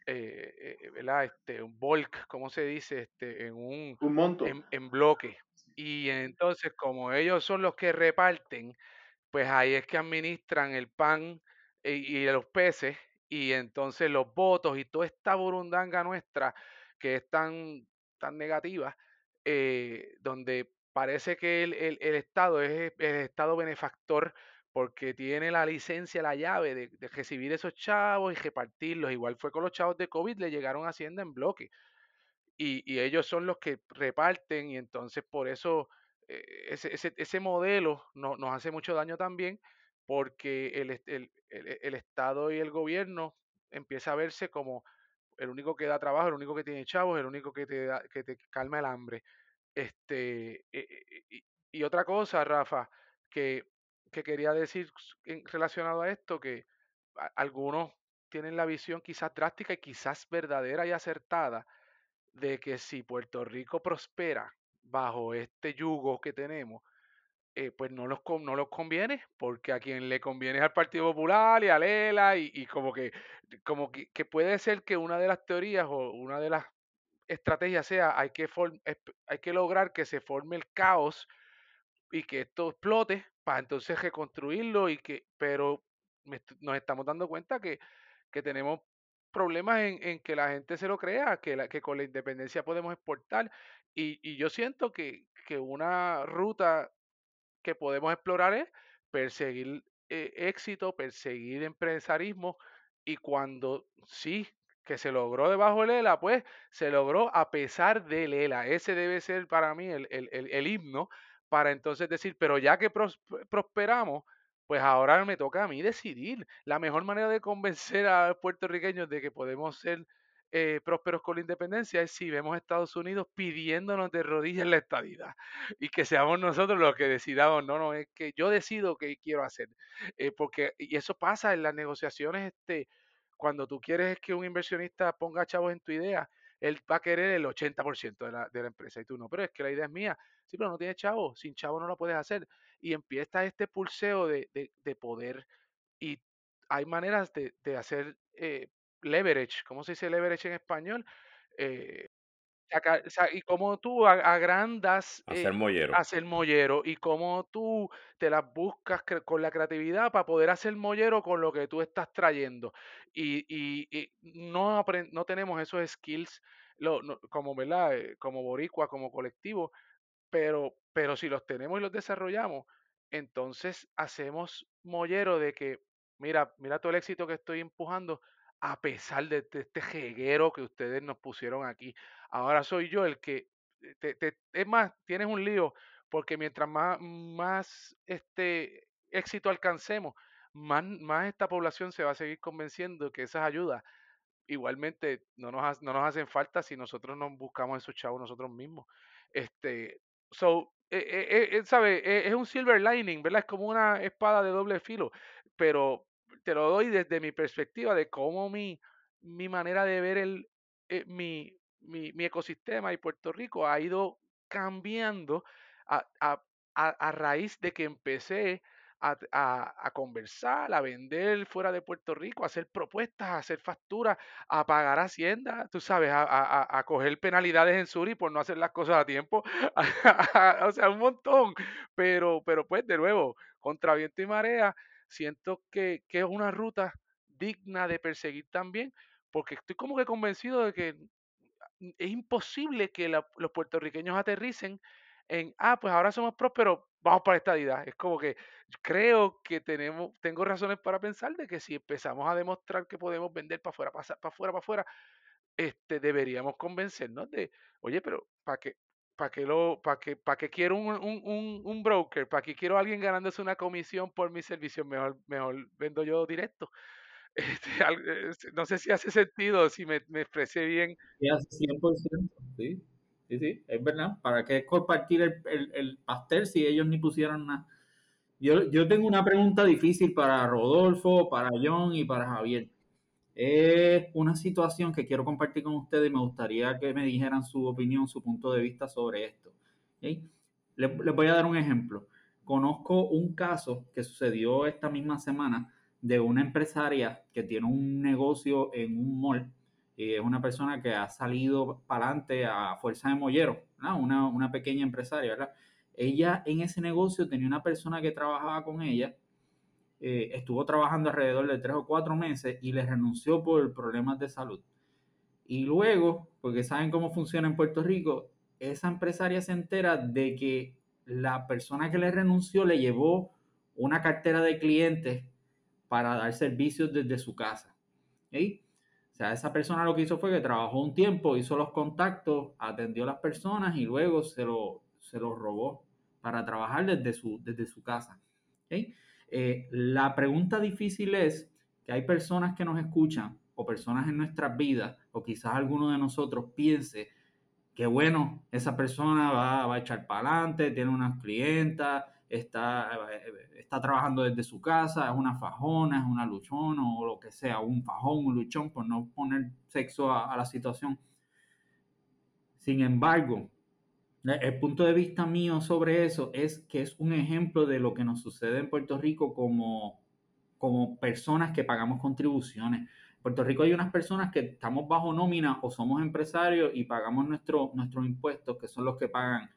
eh, eh, ¿verdad? Este, un bulk, ¿cómo se dice? Este, en un, Un monto. en, en bloque. Y entonces, como ellos son los que reparten, pues ahí es que administran el pan y, y los peces y entonces los votos y toda esta burundanga nuestra que es tan, tan negativa, eh, donde parece que el, el- el Estado es el Estado benefactor porque tiene la licencia, la llave de, recibir esos chavos y repartirlos. Igual fue con los chavos de COVID, le llegaron a Hacienda en bloque y, y ellos son los que reparten y entonces por eso eh, ese, ese, ese modelo no- nos hace mucho daño también porque el, el- el Estado y el gobierno empieza a verse como el único que da trabajo, el único que tiene chavos, el único que te, da- que te calma el hambre. Este, eh, eh, y, y otra cosa, Rafa, que, que quería decir relacionado a esto, que algunos tienen la visión quizás drástica y quizás verdadera y acertada de que si Puerto Rico prospera bajo este yugo que tenemos, eh, pues no los, no los conviene, porque a quien le conviene es al Partido Popular y a Lela, y, y como que, como que, que puede ser que una de las teorías o una de las estrategias sea hay que, hay que lograr que se forme el caos y que esto explote para entonces reconstruirlo y que, pero nos estamos dando cuenta que, que tenemos problemas en, en que la gente se lo crea, que, la, que con la independencia podemos exportar y, y yo siento que, que una ruta que podemos explorar es perseguir eh, éxito, perseguir empresarismo y cuando sí que se logró debajo de Lela, pues se logró a pesar de Lela. Ese debe ser para mí el, el- el- el himno para entonces decir, pero ya que pros- prosperamos, pues ahora me toca a mí decidir. La mejor manera de convencer a los puertorriqueños de que podemos ser eh, prósperos con la independencia es si vemos a Estados Unidos pidiéndonos de rodillas la estadidad y que seamos nosotros los que decidamos, no, no, es que yo decido qué quiero hacer. Eh, porque, y eso pasa en las negociaciones, este, cuando tú quieres que un inversionista ponga chavos en tu idea, él va a querer el 80% de la, de la empresa y tú no, pero es que la idea es mía. Sí, pero no tiene chavo, sin chavo no lo puedes hacer. Y empieza este pulseo de, de, de poder y hay maneras de, de hacer eh, leverage, ¿cómo se dice leverage en español? Eh, Y cómo tú agrandas Hacer eh, mollero. hacer mollero y cómo tú te las buscas con la creatividad para poder hacer mollero con lo que tú estás trayendo. Y, y- y no, no tenemos esos skills lo- no- como, ¿verdad? Eh, como boricua, como colectivo, pero, pero si los tenemos y los desarrollamos, entonces hacemos mollero de que, mira, mira todo el éxito que estoy empujando, a pesar de, este jeguero que ustedes nos pusieron aquí. Ahora soy yo el que, eh, te- es más, tienes un lío, porque mientras más, este éxito alcancemos, más, esta población se va a seguir convenciendo que esas ayudas igualmente no nos, ha- no nos hacen falta si nosotros nos buscamos esos chavos nosotros mismos. Este, so, eh, eh, ¿sabe? Es un silver lining, ¿verdad? Es como una espada de doble filo, pero te lo doy desde mi perspectiva de cómo mi, mi manera de ver el, eh, mi, mi, mi ecosistema y Puerto Rico ha ido cambiando a, a, a, a raíz de que empecé a, a- conversar, a vender fuera de Puerto Rico, a hacer propuestas, a hacer facturas, a pagar Hacienda, tú sabes, a- a coger penalidades en Suri por no hacer las cosas a tiempo, o sea, un montón, pero, pero pues de nuevo, contra viento y marea, siento que, que es una ruta digna de perseguir también, porque estoy como que convencido de que es imposible que los puertorriqueños aterricen en, ah, pues ahora somos prósperos, vamos para esta estadidad. Es como que creo que tenemos, tengo razones para pensar de que si empezamos a demostrar que podemos vender para afuera, para afuera, para afuera, este, deberíamos convencernos de, oye, pero ¿para qué? ¿Para qué, lo, qué, para quiero un, un, un, un broker? ¿Para qué quiero alguien ganándose una comisión por mi servicio? Mejor, mejor vendo yo directo. Este, eh, no sé si hace sentido, si me, me expresé bien. Hace 100%, sí, sí, sí, es verdad. ¿Para qué compartir el, el, el pastel si ellos ni pusieron nada? Yo, yo tengo una pregunta difícil para Rodolfo, para John y para Javier. Es una situación que quiero compartir con ustedes y me gustaría que me dijeran su opinión, su punto de vista sobre esto. ¿ok? Les, les voy a dar un ejemplo. Conozco un caso que sucedió esta misma semana de una empresaria que tiene un negocio en un mall y es una persona que ha salido para adelante a fuerza de mollero. Una, una pequeña empresaria, ¿verdad? Ella en ese negocio tenía una persona que trabajaba con ella eh, estuvo trabajando alrededor de tres o cuatro meses y le renunció por problemas de salud. Y luego, porque saben cómo funciona en Puerto Rico, esa empresaria se entera de que la persona que le renunció le llevó una cartera de clientes para dar servicios desde su casa. ¿sí? O sea, esa persona lo que hizo fue que trabajó un tiempo, hizo los contactos, atendió a las personas y luego se lo, se lo robó para trabajar desde su, desde su casa. ¿sí? Eh, la pregunta difícil es que hay personas que nos escuchan o personas en nuestras vidas, o quizás alguno de nosotros piense que bueno, esa persona va, a echar para adelante, tiene unas clientas, está, está trabajando desde su casa, es una fajona, es una luchona o lo que sea, un fajón, un luchón, por no poner sexo a la situación. Sin embargo, el punto de vista mío sobre eso es que es un ejemplo de lo que nos sucede en Puerto Rico como, como personas que pagamos contribuciones. En Puerto Rico hay unas personas que estamos bajo nómina o somos empresarios y pagamos nuestro, nuestros impuestos, que son los que pagan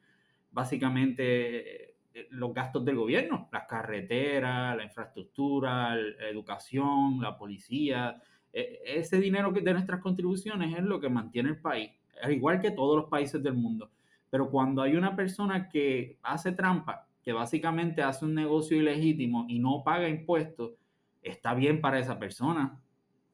básicamente eh, los gastos del gobierno, las carreteras, la infraestructura, la educación, la policía. E, ese dinero de nuestras contribuciones es lo que mantiene el país, al igual que todos los países del mundo. Pero cuando hay una persona que hace trampa, que básicamente hace un negocio ilegítimo y no paga impuestos, está bien para esa persona,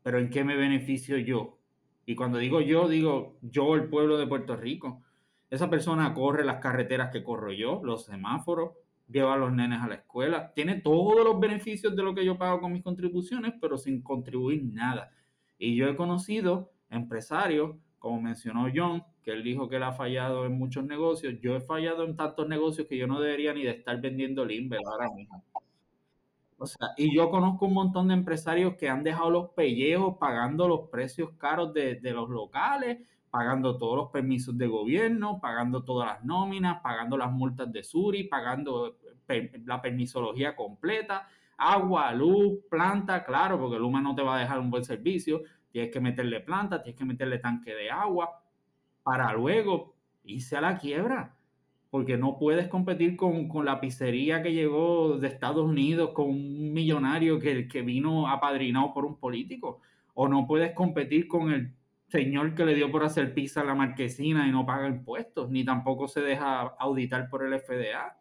pero ¿en qué me beneficio yo? Y cuando digo yo, digo yo, el pueblo de Puerto Rico. Esa persona corre las carreteras que corro yo, los semáforos, lleva a los nenes a la escuela, tiene todos los beneficios de lo que yo pago con mis contribuciones, pero sin contribuir nada. Y yo he conocido empresarios, como mencionó John, él dijo que él ha fallado en muchos negocios. Yo he fallado en tantos negocios que yo no debería ni de estar vendiendo Limber ahora mismo. O sea, y yo conozco un montón de empresarios que han dejado los pellejos pagando los precios caros de, los locales, pagando todos los permisos de gobierno, pagando todas las nóminas, pagando las multas de Suri, pagando per, la permisología completa, agua, luz, planta, claro, porque Luma no te va a dejar un buen servicio, tienes que meterle planta, tienes que meterle tanque de agua, para luego irse a la quiebra, porque no puedes competir con, con la pizzería que llegó de Estados Unidos, con un millonario que, que vino apadrinado por un político, o no puedes competir con el señor que le dio por hacer pizza a la marquesina y no paga impuestos, ni tampoco se deja auditar por el FDA.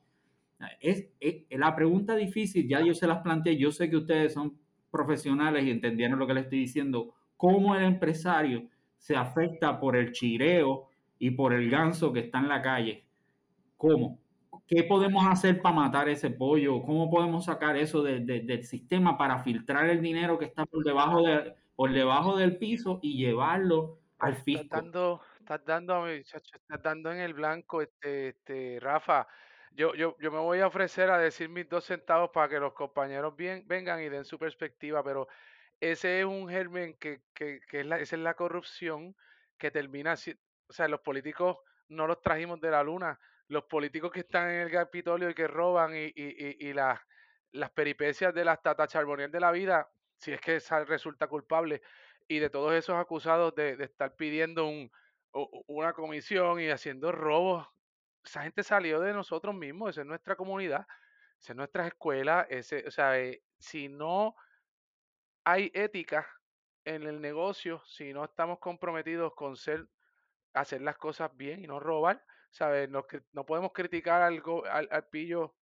Es, es, la pregunta difícil, ya yo se las planteé, yo sé que ustedes son profesionales y entendieron lo que les estoy diciendo, cómo el empresario se afecta por el chireo y por el ganso que está en la calle. ¿Cómo? ¿Qué podemos hacer para matar ese pollo? ¿Cómo podemos sacar eso de, de, del sistema para filtrar el dinero que está por debajo, de, por debajo del piso y llevarlo al fisco? Estás dando, estás dando, estás dando en el blanco, este, este, Rafa. Yo, yo, yo me voy a ofrecer a decir mis dos centavos para que los compañeros bien, vengan y den su perspectiva, pero ese es un germen que, que, que es la, esa es la corrupción que termina, o sea, los políticos no los trajimos de la luna, los políticos que están en el Capitolio y que roban y, y, y, las las peripecias de las Tata Charboniel de la vida, si es que resulta culpable, y de todos esos acusados de, estar pidiendo un, una comisión y haciendo robos, esa gente salió de nosotros mismos, esa es nuestra comunidad, esa es nuestra escuela, ese, o sea, eh, si no hay ética en el negocio, si no estamos comprometidos con ser, hacer las cosas bien y no robar, ¿sabes? No, no podemos criticar al, al, pillo,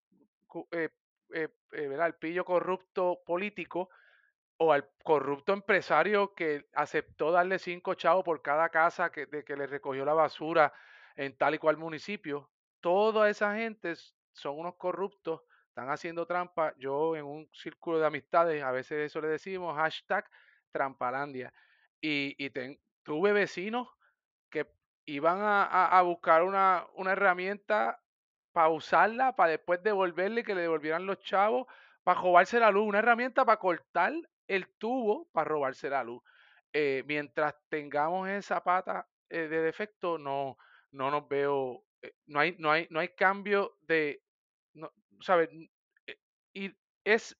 eh, eh, eh al pillo corrupto político o al corrupto empresario que aceptó darle cinco chavos por cada casa que, de que le recogió la basura en tal y cual municipio. Toda esa gente son unos corruptos, están haciendo trampa. Yo en un círculo de amistades, a veces eso le decimos, hashtag Trampalandia. Y, tuve vecinos que iban a, buscar una, herramienta para usarla, para después devolverle, que le devolvieran los chavos, para robarse la luz, una herramienta para cortar el tubo para robarse la luz. Eh, mientras tengamos esa pata eh, de defecto, no, no nos veo, eh, no, hay, no, hay, no hay cambio de, ¿sabes? Y es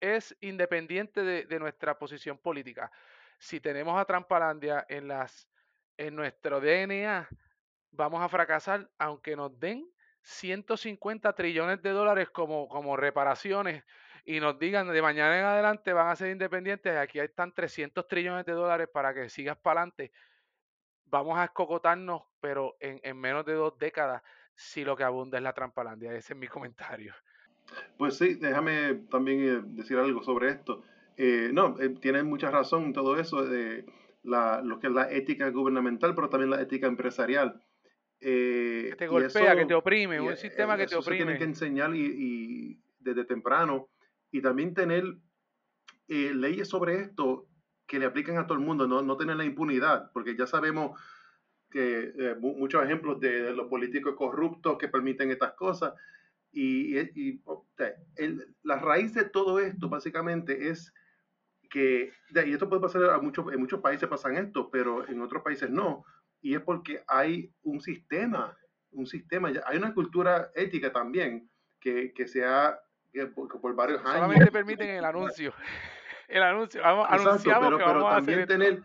es independiente de, nuestra posición política. Si tenemos a Trampalandia en, las, en nuestro DNA, vamos a fracasar aunque nos den 150 trillones de dólares como, como reparaciones y nos digan de mañana en adelante van a ser independientes, aquí están 300 trillones de dólares para que sigas para adelante. Vamos a escocotarnos, pero en, en menos de dos décadas, si lo que abunda es la trampalandia. Ese es mi comentario. Pues sí, déjame también eh, decir algo sobre esto. Eh, no, eh, tienes mucha razón en todo eso de la, lo que es la ética gubernamental, pero también la ética empresarial. que te golpea, que te oprime, un sistema que te oprime. Se tiene que enseñar y, y, desde temprano y también tener leyes sobre esto que le apliquen a todo el mundo, no, no tener la impunidad, porque ya sabemos que muchos ejemplos de los políticos corruptos que permiten estas cosas y, y la raíz de todo esto básicamente es que, y esto puede pasar a muchos, en muchos países pasan esto, pero en otros países no, y es porque hay un sistema, un sistema, hay una cultura ética también que, que se ha, por, varios años. Solamente permiten el anuncio. El anuncio, vamos, Exacto, pero, pero también tener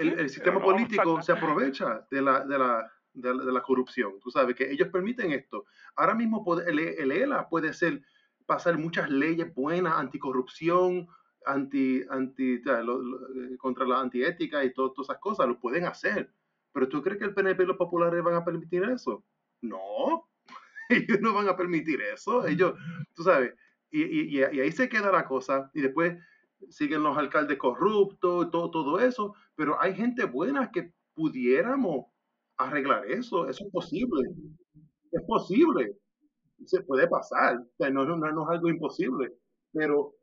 el, el sistema político se aprovecha de la, de la, de, la corrupción. Tú sabes que ellos permiten esto. Ahora mismo el, ELA puede ser, pasar muchas leyes buenas, anticorrupción, anti, anti, eh, contra la antiética y todas esas cosas, lo pueden hacer. Pero ¿tú crees que el PNP y los populares van a permitir eso? No, ellos no van a permitir eso. Ellos, tú sabes, y, y, y ahí se queda la cosa. Y después siguen los alcaldes corruptos, todo, todo eso. Pero hay gente buena que pudiéramos arreglar eso. Eso es posible. Es posible. Se puede pasar. no, no, no, es algo imposible. Pero,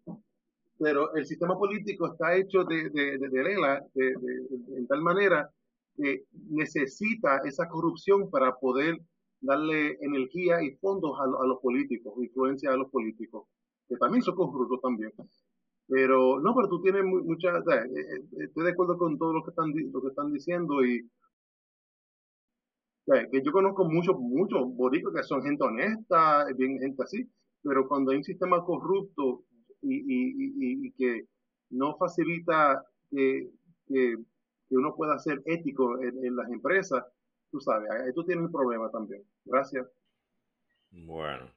pero el sistema político está hecho de, de, de, de en tal manera que necesita esa corrupción para poder darle energía y fondos a, a los políticos, influencia a los políticos, que también son corruptos también. Pero no, pero tú tienes mucha, eh, eh, estoy de acuerdo con todo lo que están, lo que están diciendo y que yo conozco muchos, muchos boricos que son gente honesta, bien gente así, pero cuando hay un sistema corrupto y, y, y, que no facilita que, que, uno pueda ser ético en, las empresas, tú sabes, ahí tú tienes un problema también. Gracias. Bueno,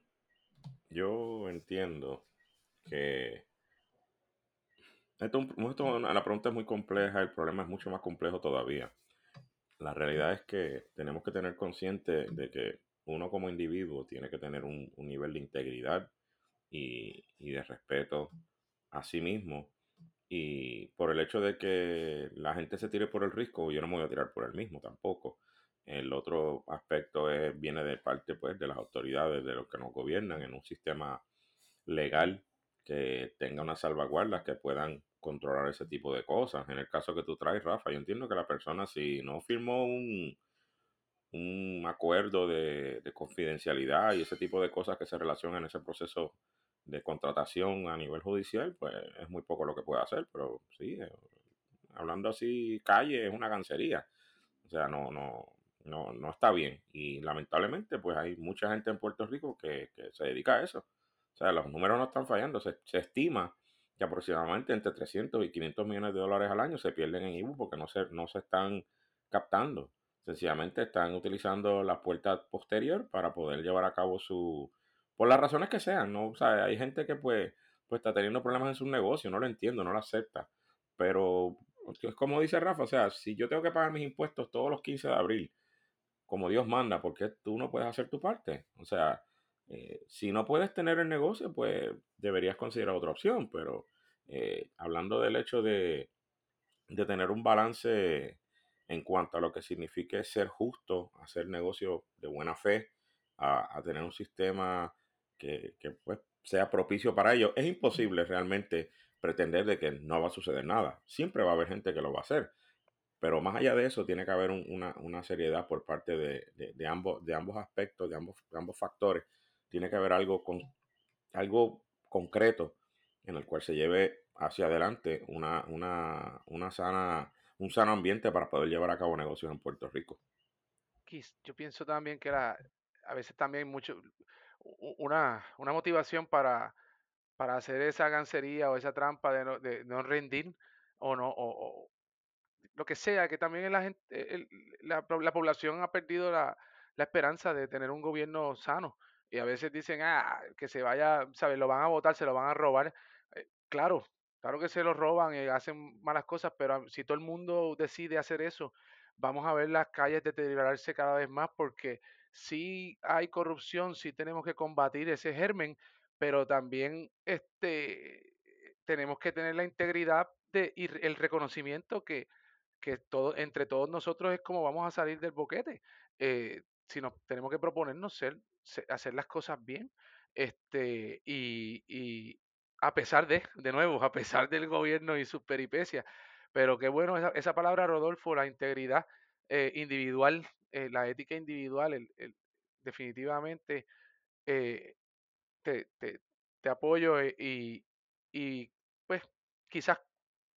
yo entiendo que esto, esto, la pregunta es muy compleja, el problema es mucho más complejo todavía la realidad es que tenemos que tener consciente de que uno como individuo tiene que tener un, nivel de integridad y, de respeto a sí mismo. Y por el hecho de que la gente se tire por el risco, yo no me voy a tirar por el mismo tampoco. El otro aspecto es, viene de parte pues, de las autoridades, de los que nos gobiernan en un sistema legal que tenga unas salvaguardas que puedan controlar ese tipo de cosas. En el caso que tú traes, Rafa, yo entiendo que la persona si no firmó un, un acuerdo de, confidencialidad y ese tipo de cosas que se relacionan en ese proceso de contratación a nivel judicial, pues es muy poco lo que puede hacer, pero sí, eh, hablando así, calle es una gancería. O sea, no, no, no, no está bien. Y lamentablemente, pues hay mucha gente en Puerto Rico que, que se dedica a eso. O sea, los números no están fallando. Se, estima que aproximadamente entre 300 y 500 millones de dólares al año se pierden en IBU porque no se, no se están captando. Sencillamente están utilizando la puerta posterior para poder llevar a cabo su... Por las razones que sean, ¿no? O sea, hay gente que pues, pues está teniendo problemas en su negocio, no lo entiendo, no lo acepta. Pero es como dice Rafa, o sea, si yo tengo que pagar mis impuestos todos los 15 de abril, como Dios manda, ¿por qué tú no puedes hacer tu parte? O sea, eh, si no puedes tener el negocio, pues deberías considerar otra opción, pero eh, hablando del hecho de, de, tener un balance en cuanto a lo que significa ser justo, hacer negocio de buena fe, a, tener un sistema que, que pues, sea propicio para ello, es imposible realmente pretender de que no va a suceder nada. Siempre va a haber gente que lo va a hacer. Pero más allá de eso, tiene que haber una, una, seriedad por parte de, de, ambos, de ambos aspectos, de ambos, ambos factores. Tiene que haber algo, con, algo concreto en el cual se lleve hacia adelante una, una, una sana, un sano ambiente para poder llevar a cabo negocios en Puerto Rico. Yo pienso también que era a veces también mucho una, una motivación para para hacer esa gancería o esa trampa de no, de no rendir o no, o, lo que sea, que también la, gente, la, población ha perdido la, esperanza de tener un gobierno sano. Y a veces dicen, ah, que se vaya, ¿sabes? Lo van a votar, se lo van a robar. Eh, claro, claro que se lo roban y hacen malas cosas, pero si todo el mundo decide hacer eso, vamos a ver las calles deteriorarse cada vez más porque si hay corrupción, si tenemos que combatir ese germen, pero también este, tenemos que tener la integridad de, y el reconocimiento que, que todo, entre todos nosotros es como vamos a salir del boquete. Eh, si nos tenemos que proponernos ser, hacer las cosas bien, este, y, y, a pesar de, de nuevo, a pesar del gobierno y sus peripecias, pero qué bueno esa, esa palabra, Rodolfo, la integridad eh, individual, eh, la ética individual, el, el, definitivamente eh, te, te, te apoyo eh, y, y, pues quizás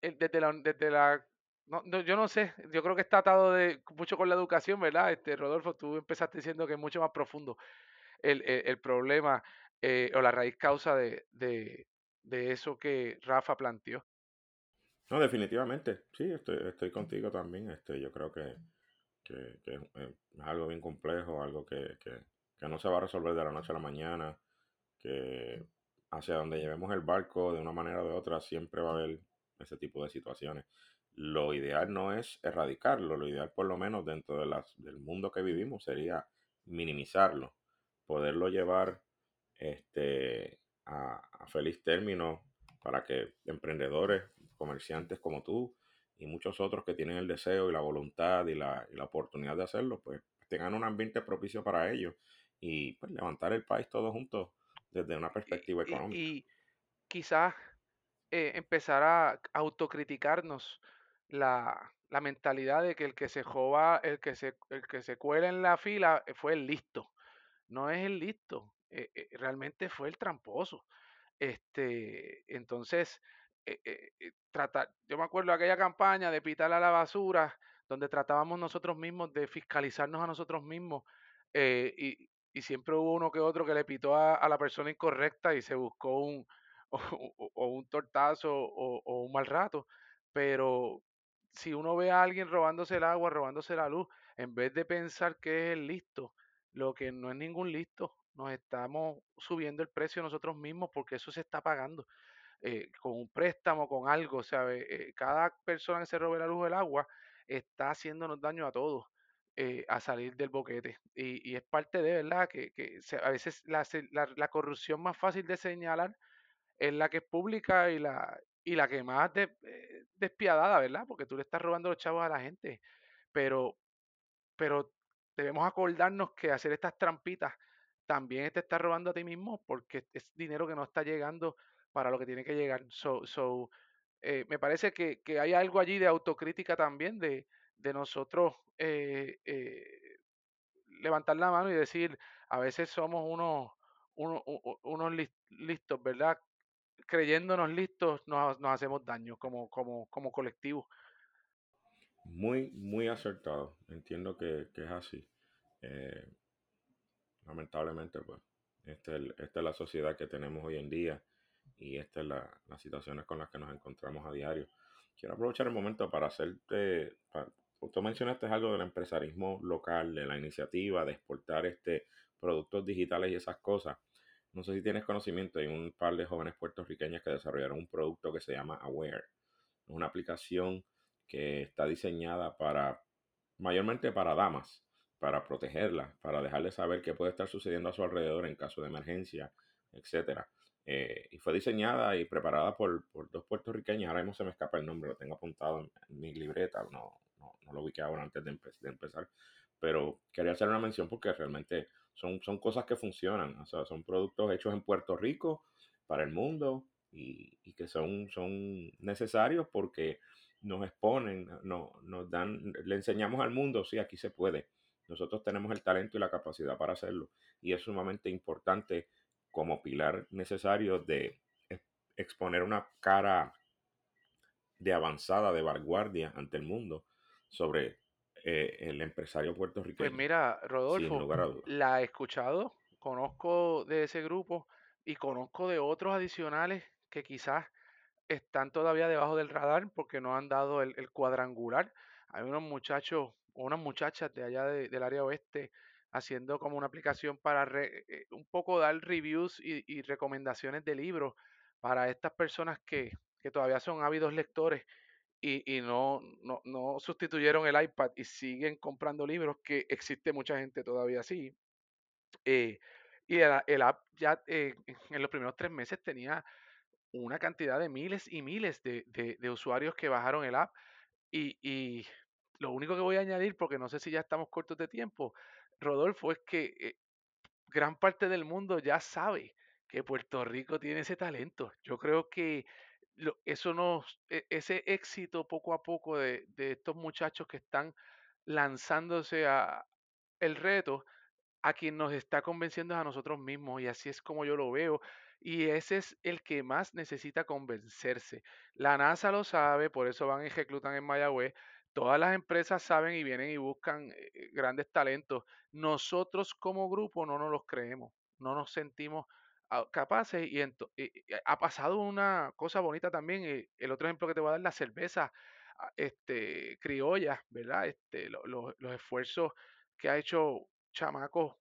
desde la, desde la no, yo no sé, yo creo que está atado de, mucho con la educación, ¿verdad? Este, Rodolfo, tú empezaste diciendo que es mucho más profundo el, el, problema eh, o la raíz causa de, de, de, eso que Rafa planteó. No, definitivamente, sí, estoy, estoy contigo también. Este, yo creo que, que, que es algo bien complejo, algo que, que, que no se va a resolver de la noche a la mañana que hacia donde llevemos el barco de una manera o de otra siempre va a haber ese tipo de situaciones. Lo ideal no es erradicarlo, lo ideal por lo menos dentro de las, del mundo que vivimos sería minimizarlo, poderlo llevar este, a, feliz término para que emprendedores, comerciantes como tú y muchos otros que tienen el deseo y la voluntad y la, y la oportunidad de hacerlo, pues tengan un ambiente propicio para ellos y pues, levantar el país todos juntos desde una perspectiva económica. Y, quizás eh, empezar a autocriticarnos la, la, mentalidad de que el que se joba, el que se, el que se cuela en la fila eh, fue el listo. No es el listo, eh, realmente fue el tramposo. Este, entonces, tratar, yo me acuerdo de aquella campaña de pitar a la basura, donde tratábamos nosotros mismos de fiscalizarnos a nosotros mismos y, y siempre hubo uno que otro que le pitó a, la persona incorrecta y se buscó un, o, un tortazo o, un mal rato. Pero si uno ve a alguien robándose el agua, robándose la luz, en vez de pensar que es el listo, lo que no es ningún listo, nos estamos subiendo el precio nosotros mismos porque eso se está pagando. Eh, con un préstamo, con algo, ¿sabe? Eh, cada persona que se robe la luz o el agua está haciéndonos daño a todos. Eh, a salir del boquete. Y, es parte de, ¿verdad? Que, que a veces la, la, corrupción más fácil de señalar es la que es pública y la, y la que más eh, despiadada, ¿verdad? Porque tú le estás robando los chavos a la gente. Pero, pero debemos acordarnos que hacer estas trampitas también te está robando a ti mismo porque es dinero que no está llegando para lo que tiene que llegar. So, so eh, me parece que, hay algo allí de autocrítica también, de, de nosotros eh, eh, levantar la mano y decir, a veces somos unos, unos, unos listos, ¿verdad? Creyéndonos listos nos, nos hacemos daño como, como, como colectivo. Muy, muy acertado. Entiendo que, que es así. Eh, lamentablemente, pues, Esta es, esta es la sociedad que tenemos hoy en día y estas son la, las situaciones con las que nos encontramos a diario. Quiero aprovechar el momento para hacerte, para, tú mencionaste algo del empresarismo local, de la iniciativa de exportar este productos digitales y esas cosas. No sé si tienes conocimiento, hay un par de jóvenes puertorriqueños que desarrollaron un producto que se llama Aware. Es una aplicación que está diseñada para, mayormente para damas, para protegerlas, para dejarles saber qué puede estar sucediendo a su alrededor en caso de emergencia, etcétera. Eh, y fue diseñada y preparada por, por, dos puertorriqueños. Ahora mismo se me escapa el nombre, lo tengo apuntado en, mi libreta, no, no, no, lo ubiqué ahora antes de, de, empezar. Pero quería hacer una mención porque realmente son, son cosas que funcionan. O sea, son productos hechos en Puerto Rico para el mundo y, y que son, son necesarios porque nos exponen, no, nos dan, le enseñamos al mundo, sí, aquí se puede. Nosotros tenemos el talento y la capacidad para hacerlo. Y es sumamente importante como pilar necesario de exponer una cara de avanzada, de vanguardia ante el mundo sobre eh, el empresario Pues puertorriqueño, mira, sin Rodolfo, la he escuchado, conozco de ese grupo y conozco de otros adicionales que quizás están todavía debajo del radar porque no han dado el, cuadrangular. Hay unos muchachos o unas muchachas de allá de- del área oeste haciendo como una aplicación para eh, un poco dar reviews y, recomendaciones de libros para estas personas que, que todavía son ávidos lectores y, y no, no, no sustituyeron el iPad y siguen comprando libros, que existe mucha gente todavía así. Eh, y el, el app ya eh, en los primeros tres meses tenía una cantidad de miles y miles de, de- usuarios que bajaron el app. Y, y lo único que voy a añadir, porque no sé si ya estamos cortos de tiempo, Rodolfo, es que eh, gran parte del mundo ya sabe que Puerto Rico tiene ese talento. Yo creo que eso nos, e- ese éxito poco a poco de, de estos muchachos que están lanzándose a el reto, a quien nos está convenciendo es a nosotros mismos y así es como yo lo veo. Y ese es el que más necesita convencerse. La NASA lo sabe, por eso van y reclutan en Mayagüez. Todas las empresas saben y vienen y buscan eh, eh, grandes talentos. Nosotros como grupo no nos los creemos, no nos sentimos ah, capaces y, y ha pasado una cosa bonita también. eh, El otro ejemplo que te voy a dar, la cerveza ah, este, criolla, ¿verdad? Este, lo- los esfuerzos que ha hecho chamacos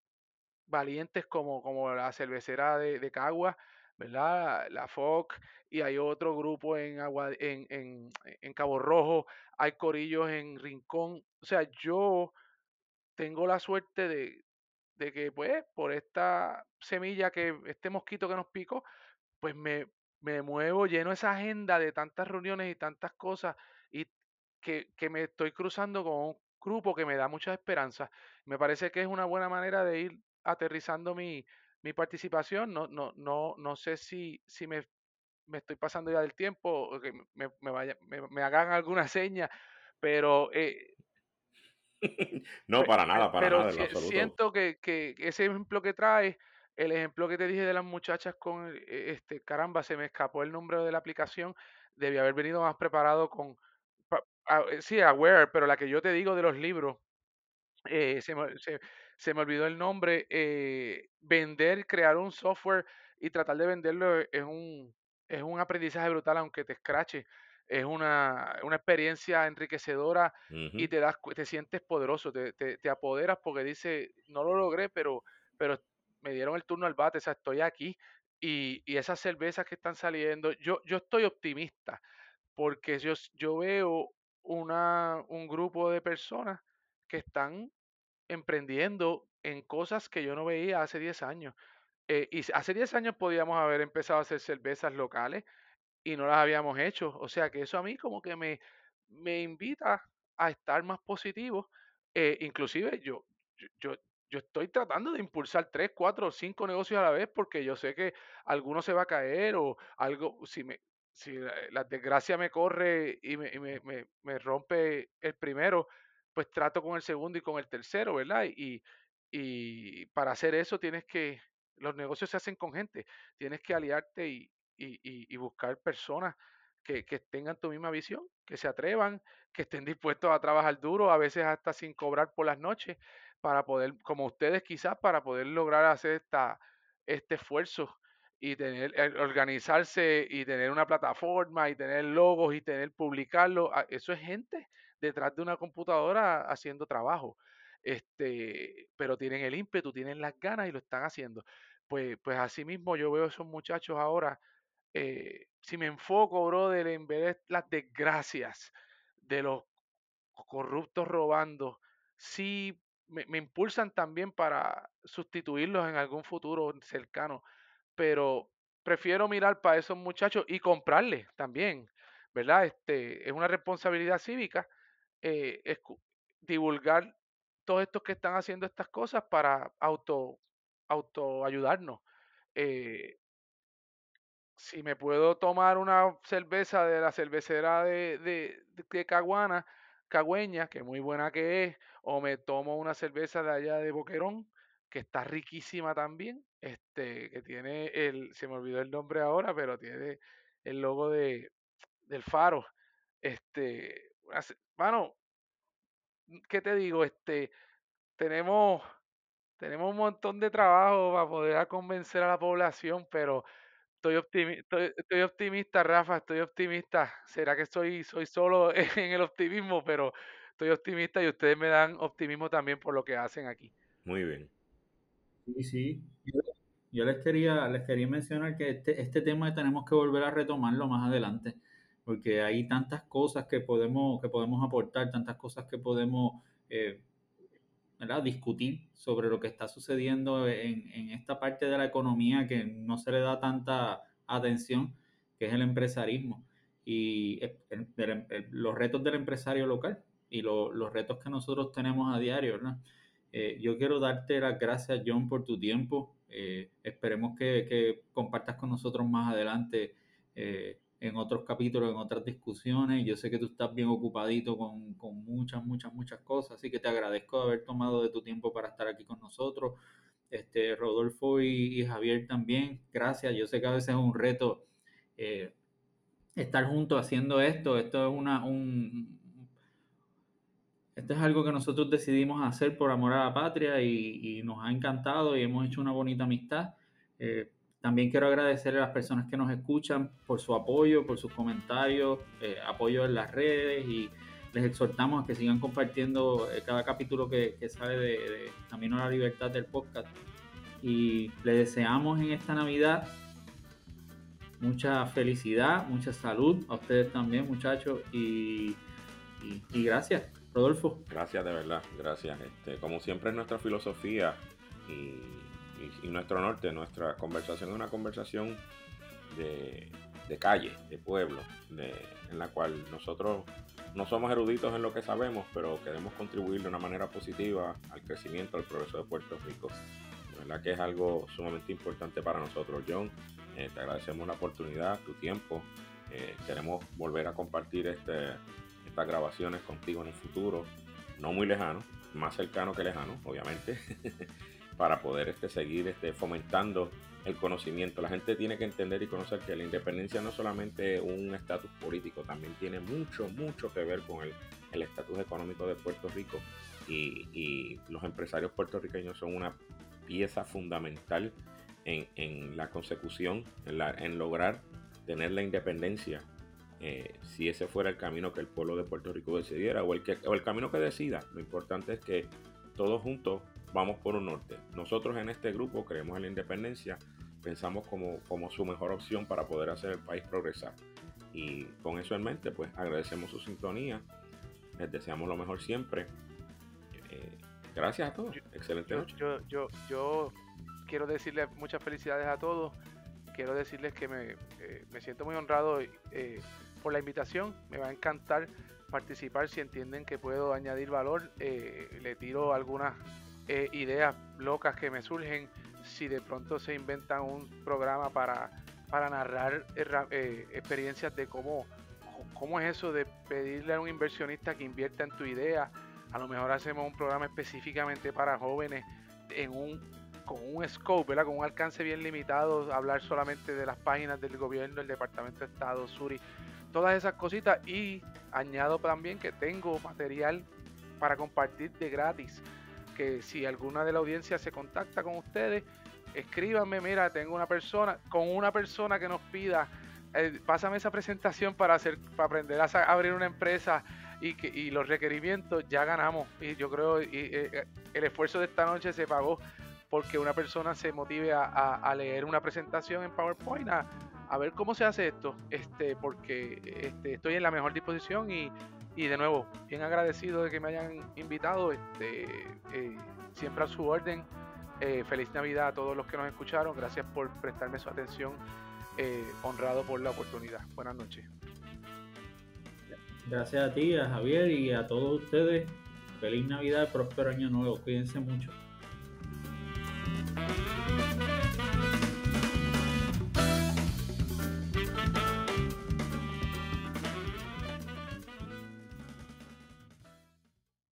valientes como, como la cervecera de, Cagua, ¿verdad? La FOC, y hay otro grupo en, Agua, en, en, en Cabo Rojo, hay corillos en Rincón. O sea, yo tengo la suerte de, de que, pues, por esta semilla que, este mosquito que nos picó, pues me, me muevo lleno esa agenda de tantas reuniones y tantas cosas y que, que me estoy cruzando con un grupo que me da mucha esperanza. Me parece que es una buena manera de ir aterrizando mi, mi participación. No, no, no, no sé si, si me, me estoy pasando ya del tiempo o que me, me, vaya, me, me hagan alguna seña, pero eh, no, para nada, para Pero nada, siento que, que ese ejemplo que trae, el ejemplo que te dije de las muchachas con, e- este, caramba, se me escapó el nombre de la aplicación, debí haber venido más preparado con, pa- a- eh, sí, Aware, pero la que yo te digo de los libros, eh, se me, se- se me olvidó el nombre, eh, vender, crear un software y tratar de venderlo es un, es un aprendizaje brutal, aunque te escrache. Es una, una experiencia enriquecedora y te das, te sientes poderoso, te, te, te apoderas porque dice, no lo logré, pero, pero me dieron el turno al bate, o sea, estoy aquí. Y, y esas cervezas que están saliendo, yo, yo estoy optimista porque yo, yo veo una, un grupo de personas que están emprendiendo en cosas que yo no veía hace 10 años. Eh, y hace 10 años podíamos haber empezado a hacer cervezas locales y no las habíamos hecho. O sea que eso a mí como que me, me invita a estar más positivo. Eh, inclusive yo, yo, yo estoy tratando de impulsar tres, cuatro o cinco negocios a la vez porque yo sé que alguno se va a caer o algo, si me, si la, la desgracia me corre y me, y me, me- me rompe el primero, pues trato con el segundo y con el tercero, ¿verdad? Y, y para hacer eso tienes que, los negocios se hacen con gente, tienes que aliarte y, y, y- buscar personas que, que tengan tu misma visión, que se atrevan, que estén dispuestos a trabajar duro, a veces hasta sin cobrar por las noches, para poder, como ustedes quizás, para poder lograr hacer esta, este esfuerzo y tener, eh, organizarse y tener una plataforma y tener logos y tener publicarlo. Ah, eso es gente detrás de una computadora haciendo trabajo. Este, pero tienen el ímpetu, tienen las ganas y lo están haciendo. Pues, pues así mismo yo veo a esos muchachos ahora. Eh, si me enfoco, brother, en ver las desgracias de los corruptos robando, sí me, me impulsan también para sustituirlos en algún futuro cercano pero prefiero mirar para esos muchachos y comprarles también, ¿verdad? Este, es una responsabilidad cívica eh, divulgar todos estos que están haciendo estas cosas para auto. Eh, si me puedo tomar una cerveza de la cervecera de, de, de Caguana, Cagüeña, que muy buena que es, o me tomo una cerveza de allá de Boquerón, que está riquísima también, este, que tiene el, se me olvidó el nombre ahora, pero tiene el logo de, del faro. Este, bueno, ¿qué te digo? Este, tenemos, tenemos un montón de trabajo para poder convencer a la población, pero estoy, optimista, estoy, optimista, Rafa, estoy optimista. Será que soy, soy solo en el optimismo, pero estoy optimista y ustedes me dan optimismo también por lo que hacen aquí. Muy bien. Sí, sí. Yo, les quería, les quería mencionar que este, este tema tenemos que volver a retomarlo más adelante, porque hay tantas cosas que podemos, que podemos aportar, tantas cosas que podemos eh, discutir sobre lo que está sucediendo en, en, esta parte de la economía que no se le da tanta atención, que es el empresarismo y los retos del empresario local y los retos que nosotros tenemos a diario, ¿verdad? Eh, yo quiero darte las gracias, John, por tu tiempo. Eh, esperemos que, compartas con nosotros más adelante eh, en otros capítulos, en otras discusiones. Yo sé que tú estás bien ocupadito con, muchas, muchas, muchas cosas, así que te agradezco de haber tomado de tu tiempo para estar aquí con nosotros. Este, Rodolfo y, Javier también, gracias. Yo sé que a veces es un reto estar juntos haciendo esto. Esto es una, un, esto es algo que nosotros decidimos hacer por amor a la patria y, nos ha encantado y hemos hecho una bonita amistad. Eh, también quiero agradecer a las personas que nos escuchan por su apoyo, por sus comentarios, eh, apoyo en las redes y les exhortamos a que sigan compartiendo eh, cada capítulo que, sale de, Camino a la Libertad del podcast. Y les deseamos en esta Navidad mucha felicidad, mucha salud a ustedes también, muchachos, y gracias. Rodolfo. Gracias, de verdad, gracias. Este, como siempre es nuestra filosofía y, nuestro norte, nuestra conversación es una conversación de, calle, de pueblo, en la cual nosotros no somos eruditos en lo que sabemos, pero queremos contribuir de una manera positiva al crecimiento, al progreso de Puerto Rico. De verdad que es algo sumamente importante para nosotros, John. Eh, te agradecemos la oportunidad, tu tiempo. Eh, queremos volver a compartir este, estas grabaciones contigo en el futuro, no muy lejano, más cercano que lejano, obviamente, para poder este, seguir este, fomentando el conocimiento. La gente tiene que entender y conocer que la independencia no es solamente un estatus político, también tiene mucho, mucho que ver con el estatus económico de Puerto Rico y, los empresarios puertorriqueños son una pieza fundamental en, la consecución, en, en lograr tener la independencia eh, si ese fuera el camino que el pueblo de Puerto Rico decidiera o el, que, o el camino que decida. Lo importante es que todos juntos vamos por un norte. Nosotros en este grupo creemos en la independencia, pensamos como, como su mejor opción para poder hacer el país progresar. Y con eso en mente, pues agradecemos su sintonía, les deseamos lo mejor siempre. Eh, gracias a todos, excelente noche. Yo, yo, yo quiero decirles muchas felicidades a todos quiero decirles que me, eh, me siento muy honrado eh, por la invitación. Me va a encantar participar si entienden que puedo añadir valor. Eh, le tiro algunas eh, ideas locas que me surgen. Si de pronto se inventan un programa para, para narrar eh, experiencias de cómo, cómo es eso de pedirle a un inversionista que invierta en tu idea. A lo mejor hacemos un programa específicamente para jóvenes en un con un scope, ¿verdad? con un alcance bien limitado, hablar solamente de las páginas del gobierno, del Departamento de Estado, Suri, todas esas cositas y añado también que tengo material para compartir de gratis si alguna de la audiencia se contacta con ustedes escríbanme, mira, tengo una persona, con una persona que nos pida, eh, pásame esa presentación para hacer, para aprender a abrir una empresa y, que, y los requerimientos, ya ganamos. Y yo creo y, eh, el esfuerzo de esta noche se pagó porque una persona se motive a, leer una presentación en PowerPoint, a, ver cómo se hace esto, este, porque este, estoy en la mejor disposición y, y, de nuevo, bien agradecido de que me hayan invitado, este, eh, siempre a su orden. Eh, feliz Navidad a todos los que nos escucharon, gracias por prestarme su atención, eh, honrado por la oportunidad. Buenas noches. Gracias a ti, a Javier y a todos ustedes. Feliz Navidad, próspero año nuevo. Cuídense mucho.